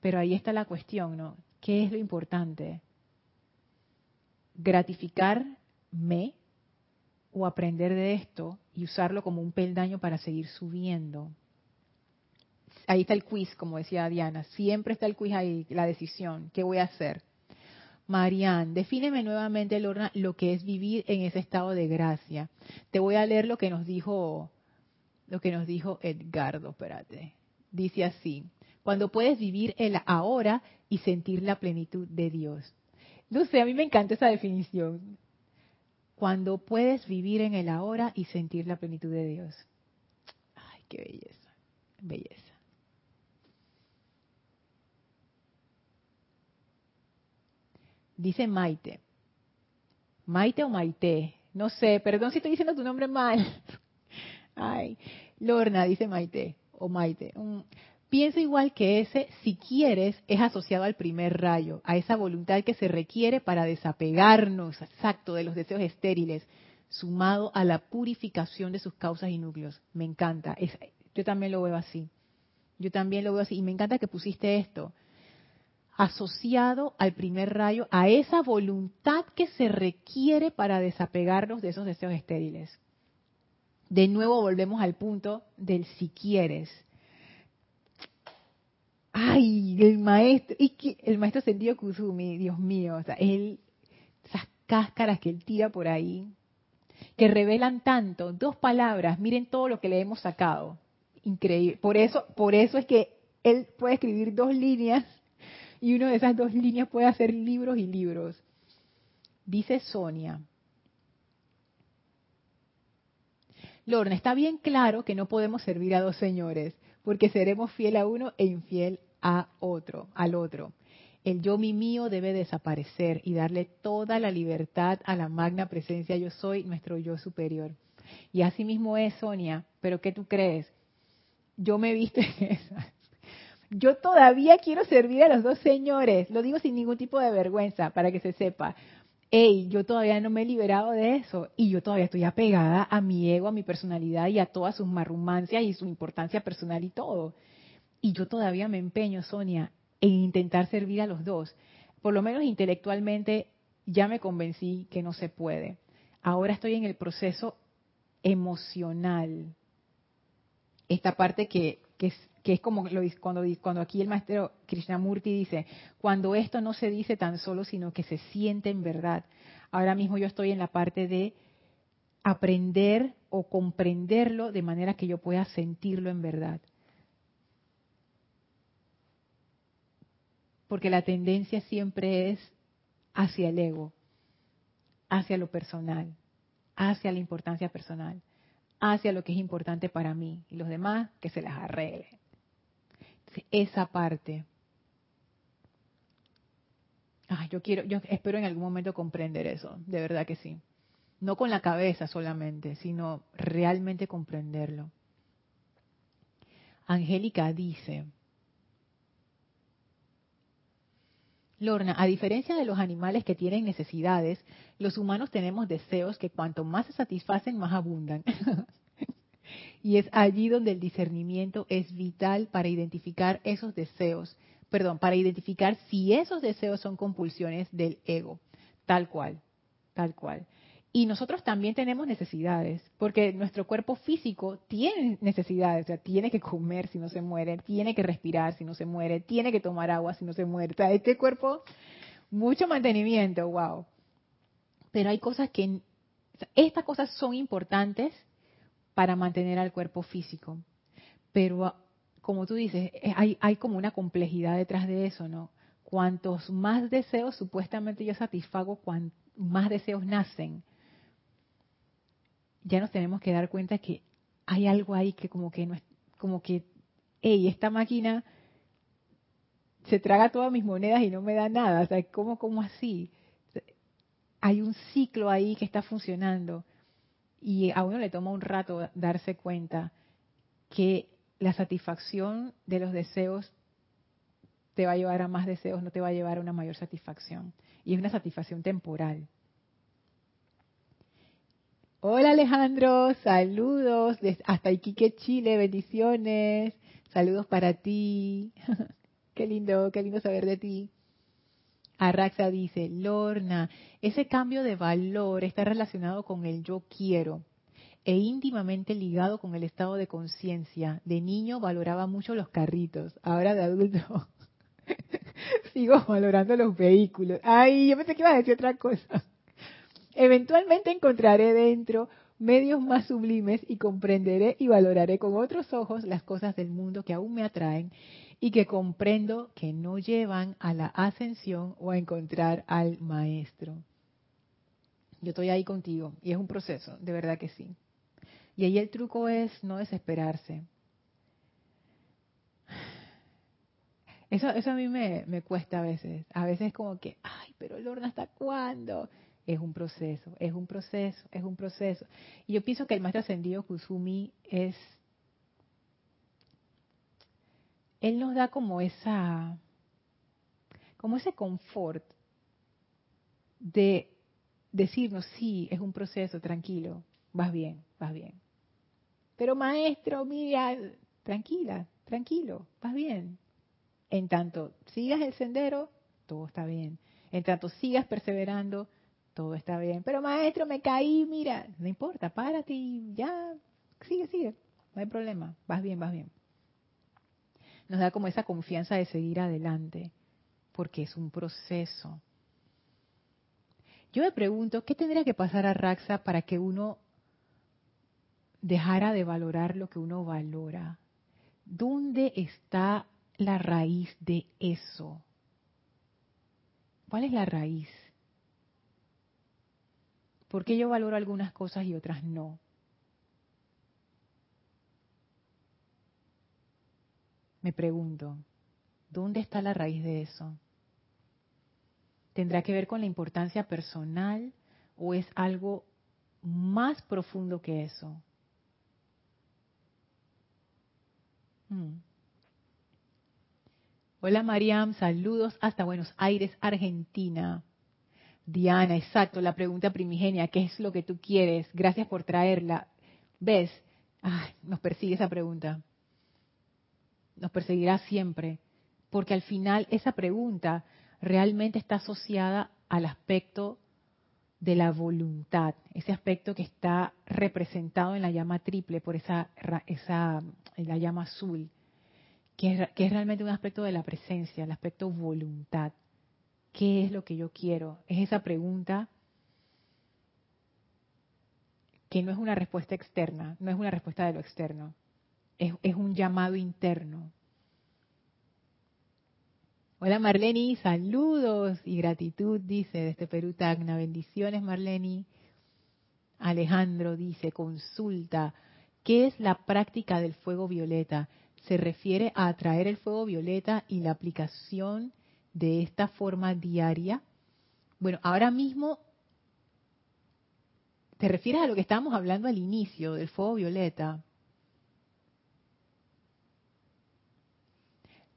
Pero ahí está la cuestión, ¿no? ¿Qué es lo importante? ¿Gratificarme o aprender de esto y usarlo como un peldaño para seguir subiendo? Ahí está el quiz, como decía Diana. Siempre está el quiz ahí, la decisión. ¿Qué voy a hacer? Marianne, defíneme nuevamente, Lorna, lo que es vivir en ese estado de gracia. Te voy a leer lo que nos dijo, lo que nos dijo Edgardo, espérate. Dice así, cuando puedes vivir el ahora y sentir la plenitud de Dios. No sé, a mí me encanta esa definición. Cuando puedes vivir en el ahora y sentir la plenitud de Dios. Ay, qué belleza, belleza. Dice Maite. Maite o Maite. No sé, perdón si estoy diciendo tu nombre mal. Ay, Lorna, dice Maite o Maite. Pienso igual que ese, si quieres, es asociado al primer rayo, a esa voluntad que se requiere para desapegarnos, exacto, de los deseos estériles, sumado a la purificación de sus causas y núcleos. Me encanta. yo también lo veo así. Yo también lo veo así. Y me encanta que pusiste esto asociado al primer rayo, a esa voluntad que se requiere para desapegarnos de esos deseos estériles. De nuevo volvemos al punto del si quieres. Ay, el maestro, el maestro Sentido Kusumi, Dios mío, o sea, él, esas cáscaras que él tira por ahí, que revelan tanto, dos palabras, miren todo lo que le hemos sacado. Increíble. Por eso, por eso es que él puede escribir dos líneas y uno de esas dos líneas puede hacer libros y libros. Dice Sonia. Lorna, está bien claro que no podemos servir a dos señores, porque seremos fiel a uno e infiel a otro, al otro. El yo mi mío debe desaparecer y darle toda la libertad a la magna presencia yo soy, nuestro yo superior. Y así mismo es, Sonia, pero ¿qué tú crees? Yo me he visto en esa yo todavía quiero servir a los dos señores. Lo digo sin ningún tipo de vergüenza, para que se sepa. Ey, yo todavía no me he liberado de eso y yo todavía estoy apegada a mi ego, a mi personalidad y a todas sus marrumancias y su importancia personal y todo. Y yo todavía me empeño, Sonia, en intentar servir a los dos. Por lo menos intelectualmente ya me convencí que no se puede. Ahora estoy en el proceso emocional. Esta parte que, que es como lo, cuando, cuando aquí el maestro Krishnamurti dice, cuando esto no se dice tan solo, sino que se siente en verdad. Ahora mismo yo estoy en la parte de aprender o comprenderlo de manera que yo pueda sentirlo en verdad. Porque la tendencia siempre es hacia el ego, hacia lo personal, hacia la importancia personal, hacia lo que es importante para mí y los demás que se las arreglen esa parte. yo quiero, yo espero en algún momento comprender eso, de verdad que sí. No con la cabeza solamente, sino realmente comprenderlo. Angélica dice, Lorna, a diferencia de los animales que tienen necesidades, los humanos tenemos deseos que cuanto más se satisfacen, más abundan. Y es allí donde el discernimiento es vital para identificar esos deseos, perdón, para identificar si esos deseos son compulsiones del ego, tal cual, tal cual. Y nosotros también tenemos necesidades, porque nuestro cuerpo físico tiene necesidades, o sea, tiene que comer si no se muere, tiene que respirar si no se muere, tiene que tomar agua si no se muere. O sea, este cuerpo, mucho mantenimiento, wow. Pero hay cosas que, estas cosas son importantes para mantener al cuerpo físico. Pero ah, como tú dices, eh, hay, como una complejidad detrás de eso, ¿no? Cuantos más deseos supuestamente yo satisfago, cuantos más deseos nacen. Ya nos tenemos que dar cuenta que hay algo ahí que como que no es, como que, hey, esta máquina se traga todas mis monedas y no me da nada. O sea, ¿cómo, cómo así? Hay un ciclo ahí que está funcionando y a uno le toma un rato darse cuenta que la satisfacción de los deseos te va a llevar a más deseos, no te va a llevar a una mayor satisfacción. Y es una satisfacción temporal. Hola Alejandro, saludos desde hasta Iquique, Chile, bendiciones. Saludos para ti. qué lindo, qué lindo saber de ti. Arraxa dice, Lorna, ese cambio de valor está relacionado con el yo quiero e íntimamente ligado con el estado de conciencia. De niño valoraba mucho los carritos, ahora de adulto sigo valorando los vehículos. Ay, yo pensé que iba a decir otra cosa. Eventualmente encontraré dentro medios más sublimes y comprenderé y valoraré con otros ojos las cosas del mundo que aún me atraen y que comprendo que no llevan a la ascensión o a encontrar al maestro. Yo estoy ahí contigo y es un proceso, de verdad que sí. Y ahí el truco es no desesperarse. Eso, eso a mí me, me cuesta a veces. A veces es como que, ay, pero Lorna, ¿hasta cuándo? Es un proceso, es un proceso, es un proceso. Y yo pienso que el maestro ascendido Kusumi es él nos da como esa, como ese confort de decirnos, sí, es un proceso, tranquilo, vas bien, vas bien. Pero maestro, mira, tranquila, tranquilo, vas bien. En tanto sigas el sendero, todo está bien. En tanto sigas perseverando, todo está bien. Pero maestro, me caí, mira, no importa, párate y ya, sigue, sigue, no hay problema, vas bien, vas bien nos da como esa confianza de seguir adelante, porque es un proceso. Yo me pregunto, ¿qué tendría que pasar a Raxa para que uno dejara de valorar lo que uno valora? ¿Dónde está la raíz de eso? ¿Cuál es la raíz? ¿Por qué yo valoro algunas cosas y otras no? Me pregunto, ¿dónde está la raíz de eso? ¿Tendrá que ver con la importancia personal o es algo más profundo que eso? Hmm. Hola Mariam, saludos hasta Buenos Aires, Argentina. Diana, exacto, la pregunta primigenia, ¿qué es lo que tú quieres? Gracias por traerla. ¿Ves? Ay, nos persigue esa pregunta nos perseguirá siempre, porque al final esa pregunta realmente está asociada al aspecto de la voluntad, ese aspecto que está representado en la llama triple por esa, esa la llama azul, que es, que es realmente un aspecto de la presencia, el aspecto voluntad. ¿Qué es lo que yo quiero? Es esa pregunta que no es una respuesta externa, no es una respuesta de lo externo, es, un llamado interno. Hola Marleni, saludos y gratitud, dice desde Perú Tacna. Bendiciones Marleni. Alejandro dice, consulta, ¿qué es la práctica del fuego violeta? ¿Se refiere a atraer el fuego violeta y la aplicación de esta forma diaria? Bueno, ahora mismo te refieres a lo que estábamos hablando al inicio del fuego violeta.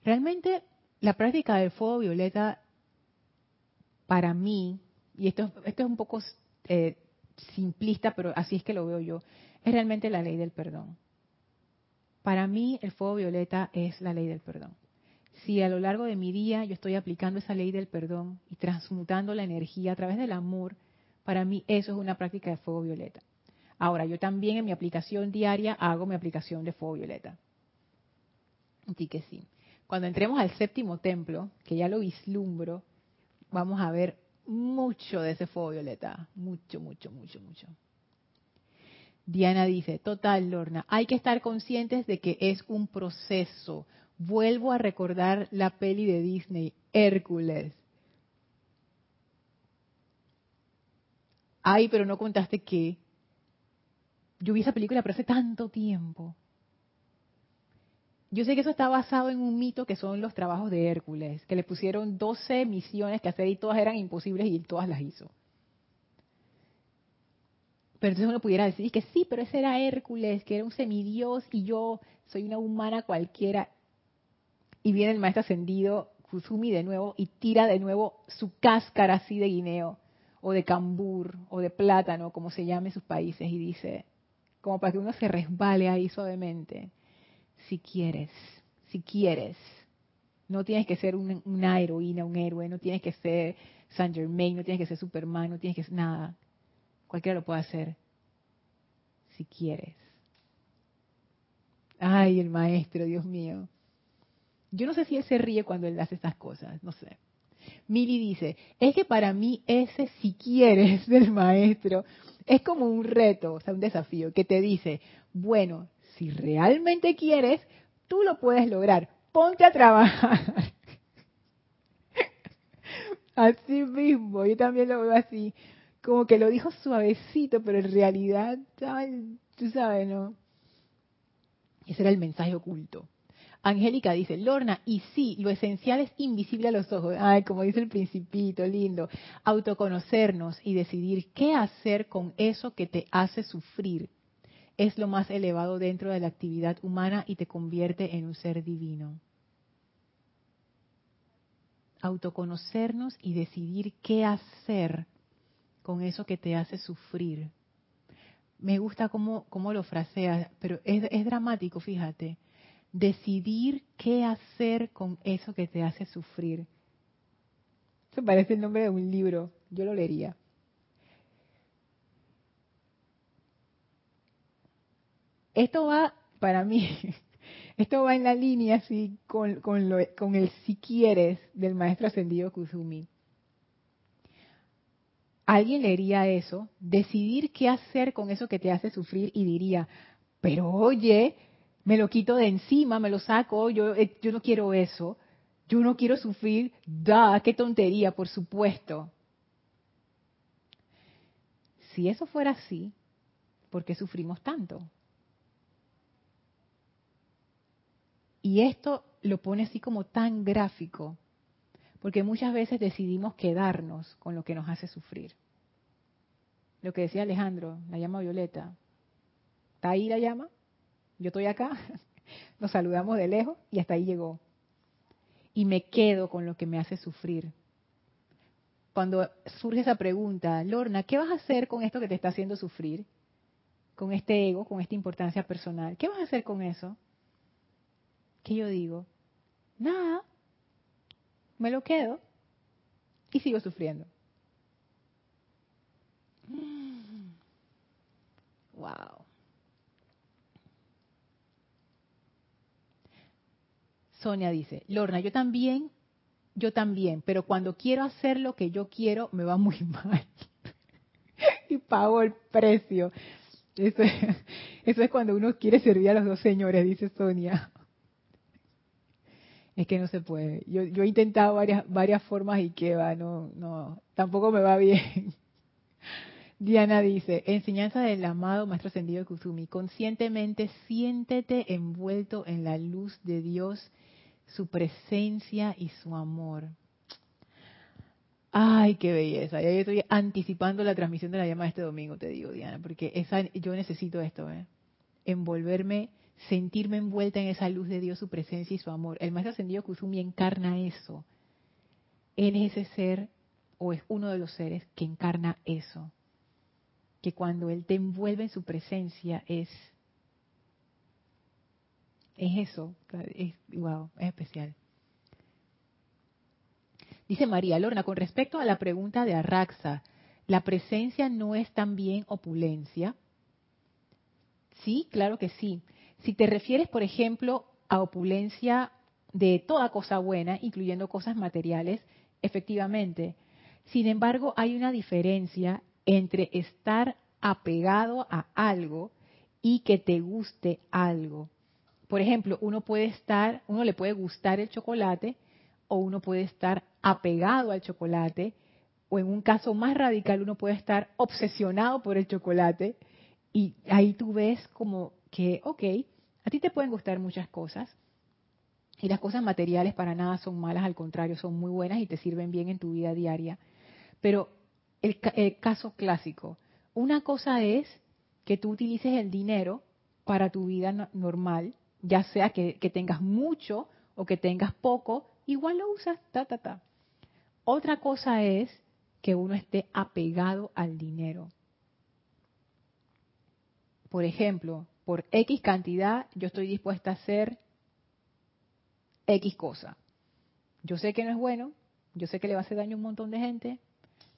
Realmente la práctica del fuego violeta, para mí, y esto, esto es un poco eh, simplista, pero así es que lo veo yo, es realmente la ley del perdón. Para mí el fuego violeta es la ley del perdón. Si a lo largo de mi día yo estoy aplicando esa ley del perdón y transmutando la energía a través del amor, para mí eso es una práctica de fuego violeta. Ahora, yo también en mi aplicación diaria hago mi aplicación de fuego violeta. Así que sí cuando entremos al séptimo templo, que ya lo vislumbro, vamos a ver mucho de ese fuego violeta. Mucho, mucho, mucho, mucho. Diana dice, total, Lorna, hay que estar conscientes de que es un proceso. Vuelvo a recordar la peli de Disney, Hércules. Ay, pero no contaste que yo vi esa película pero hace tanto tiempo. Yo sé que eso está basado en un mito que son los trabajos de Hércules, que le pusieron 12 misiones que hacer y todas eran imposibles y todas las hizo. Pero entonces uno pudiera decir que sí, pero ese era Hércules, que era un semidios y yo soy una humana cualquiera. Y viene el maestro ascendido, Kusumi, de nuevo y tira de nuevo su cáscara así de guineo. o de cambur, o de plátano, como se llame en sus países, y dice, como para que uno se resbale ahí suavemente, si quieres, si quieres, no tienes que ser una heroína, un héroe, no tienes que ser Saint Germain, no tienes que ser Superman, no tienes que ser nada. Cualquiera lo puede hacer. Si quieres. Ay, el maestro, Dios mío. Yo no sé si él se ríe cuando él hace estas cosas, no sé. Mili dice, es que para mí ese si quieres del maestro es como un reto, o sea, un desafío que te dice, bueno, si realmente quieres, tú lo puedes lograr, ponte a trabajar. así mismo, yo también lo veo así, como que lo dijo suavecito, pero en realidad, tú sabes, ¿no? Ese era el mensaje oculto. Angélica dice, Lorna, y sí, lo esencial es invisible a los ojos. Ay, como dice el principito, lindo. Autoconocernos y decidir qué hacer con eso que te hace sufrir es lo más elevado dentro de la actividad humana y te convierte en un ser divino. Autoconocernos y decidir qué hacer con eso que te hace sufrir. Me gusta cómo, cómo lo fraseas, pero es, es dramático, fíjate decidir qué hacer con eso que te hace sufrir. Eso parece el nombre de un libro, yo lo leería. Esto va, para mí, esto va en la línea así con, con, lo, con el si quieres del maestro ascendido Kuzumi. Alguien leería eso, decidir qué hacer con eso que te hace sufrir y diría, pero oye, me lo quito de encima, me lo saco, yo, eh, yo no quiero eso, yo no quiero sufrir, da, qué tontería, por supuesto. Si eso fuera así, ¿por qué sufrimos tanto? Y esto lo pone así como tan gráfico, porque muchas veces decidimos quedarnos con lo que nos hace sufrir. Lo que decía Alejandro, la llama violeta. ¿Está ahí la llama? Yo estoy acá, nos saludamos de lejos y hasta ahí llegó. Y me quedo con lo que me hace sufrir. Cuando surge esa pregunta, Lorna, ¿qué vas a hacer con esto que te está haciendo sufrir? Con este ego, con esta importancia personal. ¿Qué vas a hacer con eso? ¿Qué yo digo? Nada. Me lo quedo y sigo sufriendo. Wow. Sonia dice, Lorna, yo también, yo también, pero cuando quiero hacer lo que yo quiero, me va muy mal. y pago el precio. Eso es, cuando uno quiere servir a los dos señores, dice Sonia. Es que no se puede. Yo, yo he intentado varias, varias formas y que va, no, no, tampoco me va bien. Diana dice, enseñanza del amado Maestro Ascendido Kusumi, conscientemente siéntete envuelto en la luz de Dios su presencia y su amor. Ay, qué belleza. Ya estoy anticipando la transmisión de la llama este domingo, te digo, Diana, porque yo necesito esto, ¿eh? envolverme, sentirme envuelta en esa luz de Dios, su presencia y su amor. El maestro ascendido Kusumi encarna eso. Él es ese ser, o es uno de los seres que encarna eso. Que cuando Él te envuelve en su presencia es es eso, es, wow, es especial. Dice María Lorna, con respecto a la pregunta de Arraxa, ¿la presencia no es también opulencia? Sí, claro que sí. Si te refieres, por ejemplo, a opulencia de toda cosa buena, incluyendo cosas materiales, efectivamente. Sin embargo, hay una diferencia entre estar apegado a algo y que te guste algo por ejemplo, uno puede estar, uno le puede gustar el chocolate o uno puede estar apegado al chocolate o en un caso más radical uno puede estar obsesionado por el chocolate y ahí tú ves como que, ok, a ti te pueden gustar muchas cosas y las cosas materiales para nada son malas, al contrario, son muy buenas y te sirven bien en tu vida diaria. Pero el, el caso clásico, una cosa es que tú utilices el dinero para tu vida normal ya sea que, tengas mucho o que tengas poco, igual lo usas, ta, ta, ta. Otra cosa es que uno esté apegado al dinero. Por ejemplo, por X cantidad yo estoy dispuesta a hacer X cosa. Yo sé que no es bueno, yo sé que le va a hacer daño a un montón de gente,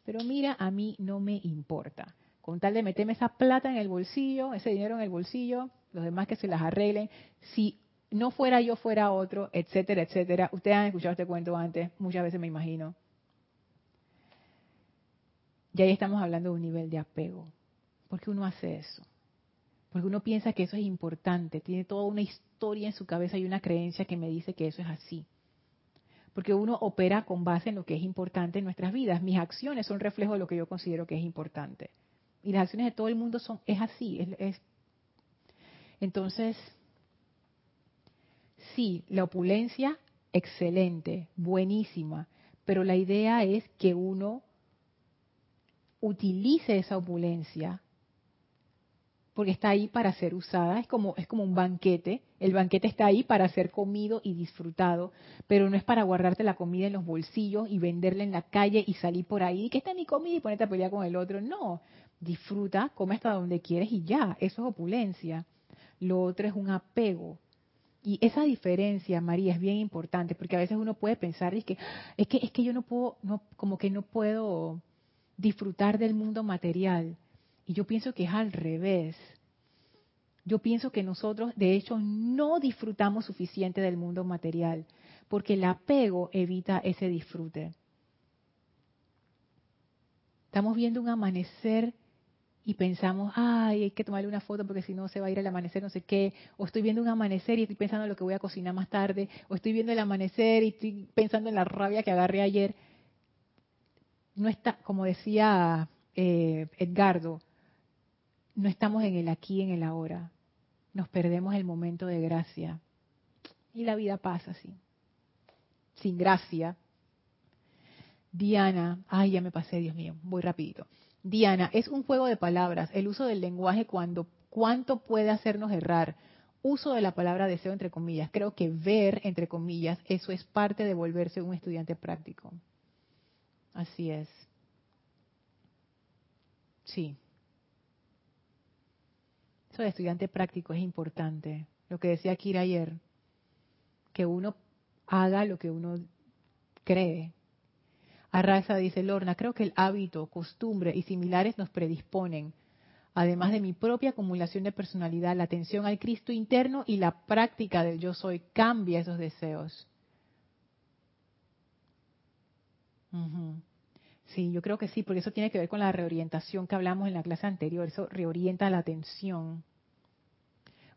pero mira, a mí no me importa. Con tal de meterme esa plata en el bolsillo, ese dinero en el bolsillo, los demás que se las arreglen. Si no fuera yo, fuera otro, etcétera, etcétera. Ustedes han escuchado este cuento antes, muchas veces me imagino. Y ahí estamos hablando de un nivel de apego. ¿Por qué uno hace eso? Porque uno piensa que eso es importante, tiene toda una historia en su cabeza y una creencia que me dice que eso es así porque uno opera con base en lo que es importante en nuestras vidas. Mis acciones son reflejo de lo que yo considero que es importante. Y las acciones de todo el mundo son, es así. Es, Entonces, sí, la opulencia, excelente, buenísima, pero la idea es que uno utilice esa opulencia porque está ahí para ser usada, es como, es como un banquete, el banquete está ahí para ser comido y disfrutado, pero no es para guardarte la comida en los bolsillos y venderla en la calle y salir por ahí, que está mi comida y ponerte a pelear con el otro, no, disfruta, come hasta donde quieres y ya, eso es opulencia. Lo otro es un apego. Y esa diferencia, María, es bien importante, porque a veces uno puede pensar, es que, es que, es que yo no puedo, no, como que no puedo disfrutar del mundo material y yo pienso que es al revés. Yo pienso que nosotros, de hecho, no disfrutamos suficiente del mundo material, porque el apego evita ese disfrute. Estamos viendo un amanecer y pensamos, ay, hay que tomarle una foto porque si no se va a ir el amanecer, no sé qué. O estoy viendo un amanecer y estoy pensando en lo que voy a cocinar más tarde. O estoy viendo el amanecer y estoy pensando en la rabia que agarré ayer. No está, como decía eh, Edgardo, no estamos en el aquí, en el ahora. Nos perdemos el momento de gracia. Y la vida pasa así. Sin gracia. Diana, ay, ya me pasé, Dios mío, voy rapidito. Diana, es un juego de palabras, el uso del lenguaje cuando cuánto puede hacernos errar. Uso de la palabra deseo entre comillas. Creo que ver entre comillas, eso es parte de volverse un estudiante práctico. Así es. Sí. Eso de estudiante práctico es importante. Lo que decía Kira ayer, que uno haga lo que uno cree. Arraza dice, Lorna, creo que el hábito, costumbre y similares nos predisponen, además de mi propia acumulación de personalidad, la atención al Cristo interno y la práctica del yo soy cambia esos deseos. Sí, yo creo que sí, porque eso tiene que ver con la reorientación que hablamos en la clase anterior, eso reorienta la atención.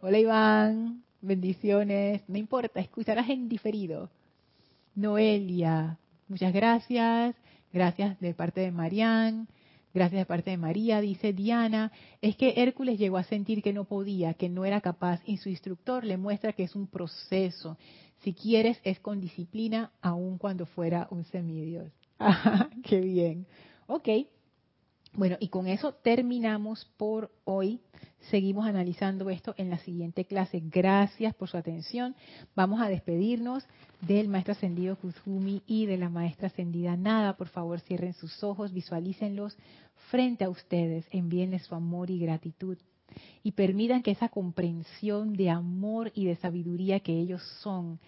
Hola Iván, bendiciones, no importa, escucharás en diferido. Noelia, muchas gracias, gracias de parte de Marianne, gracias de parte de María, dice Diana, es que Hércules llegó a sentir que no podía, que no era capaz, y su instructor le muestra que es un proceso. Si quieres, es con disciplina, aun cuando fuera un semidios. qué bien. Ok. Bueno, y con eso terminamos por hoy. Seguimos analizando esto en la siguiente clase. Gracias por su atención. Vamos a despedirnos del maestro ascendido Kuzumi y de la maestra ascendida Nada. Por favor, cierren sus ojos, visualícenlos frente a ustedes, envíenles su amor y gratitud y permitan que esa comprensión de amor y de sabiduría que ellos son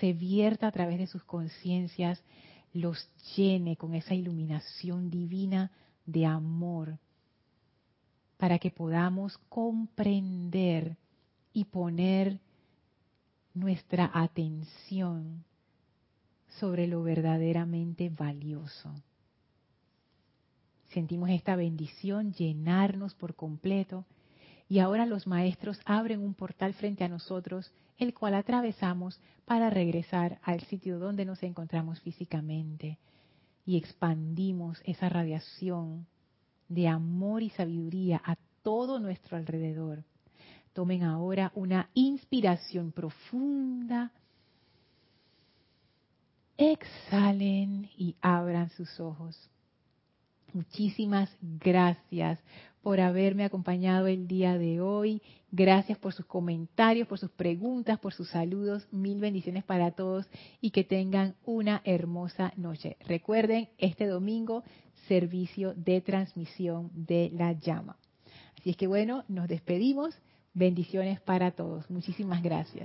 se vierta a través de sus conciencias los llene con esa iluminación divina de amor, para que podamos comprender y poner nuestra atención sobre lo verdaderamente valioso. Sentimos esta bendición llenarnos por completo y ahora los maestros abren un portal frente a nosotros, el cual atravesamos para regresar al sitio donde nos encontramos físicamente y expandimos esa radiación de amor y sabiduría a todo nuestro alrededor. Tomen ahora una inspiración profunda. Exhalen y abran sus ojos. Muchísimas gracias por haberme acompañado el día de hoy. Gracias por sus comentarios, por sus preguntas, por sus saludos. Mil bendiciones para todos y que tengan una hermosa noche. Recuerden, este domingo, servicio de transmisión de la llama. Así es que bueno, nos despedimos. Bendiciones para todos. Muchísimas gracias.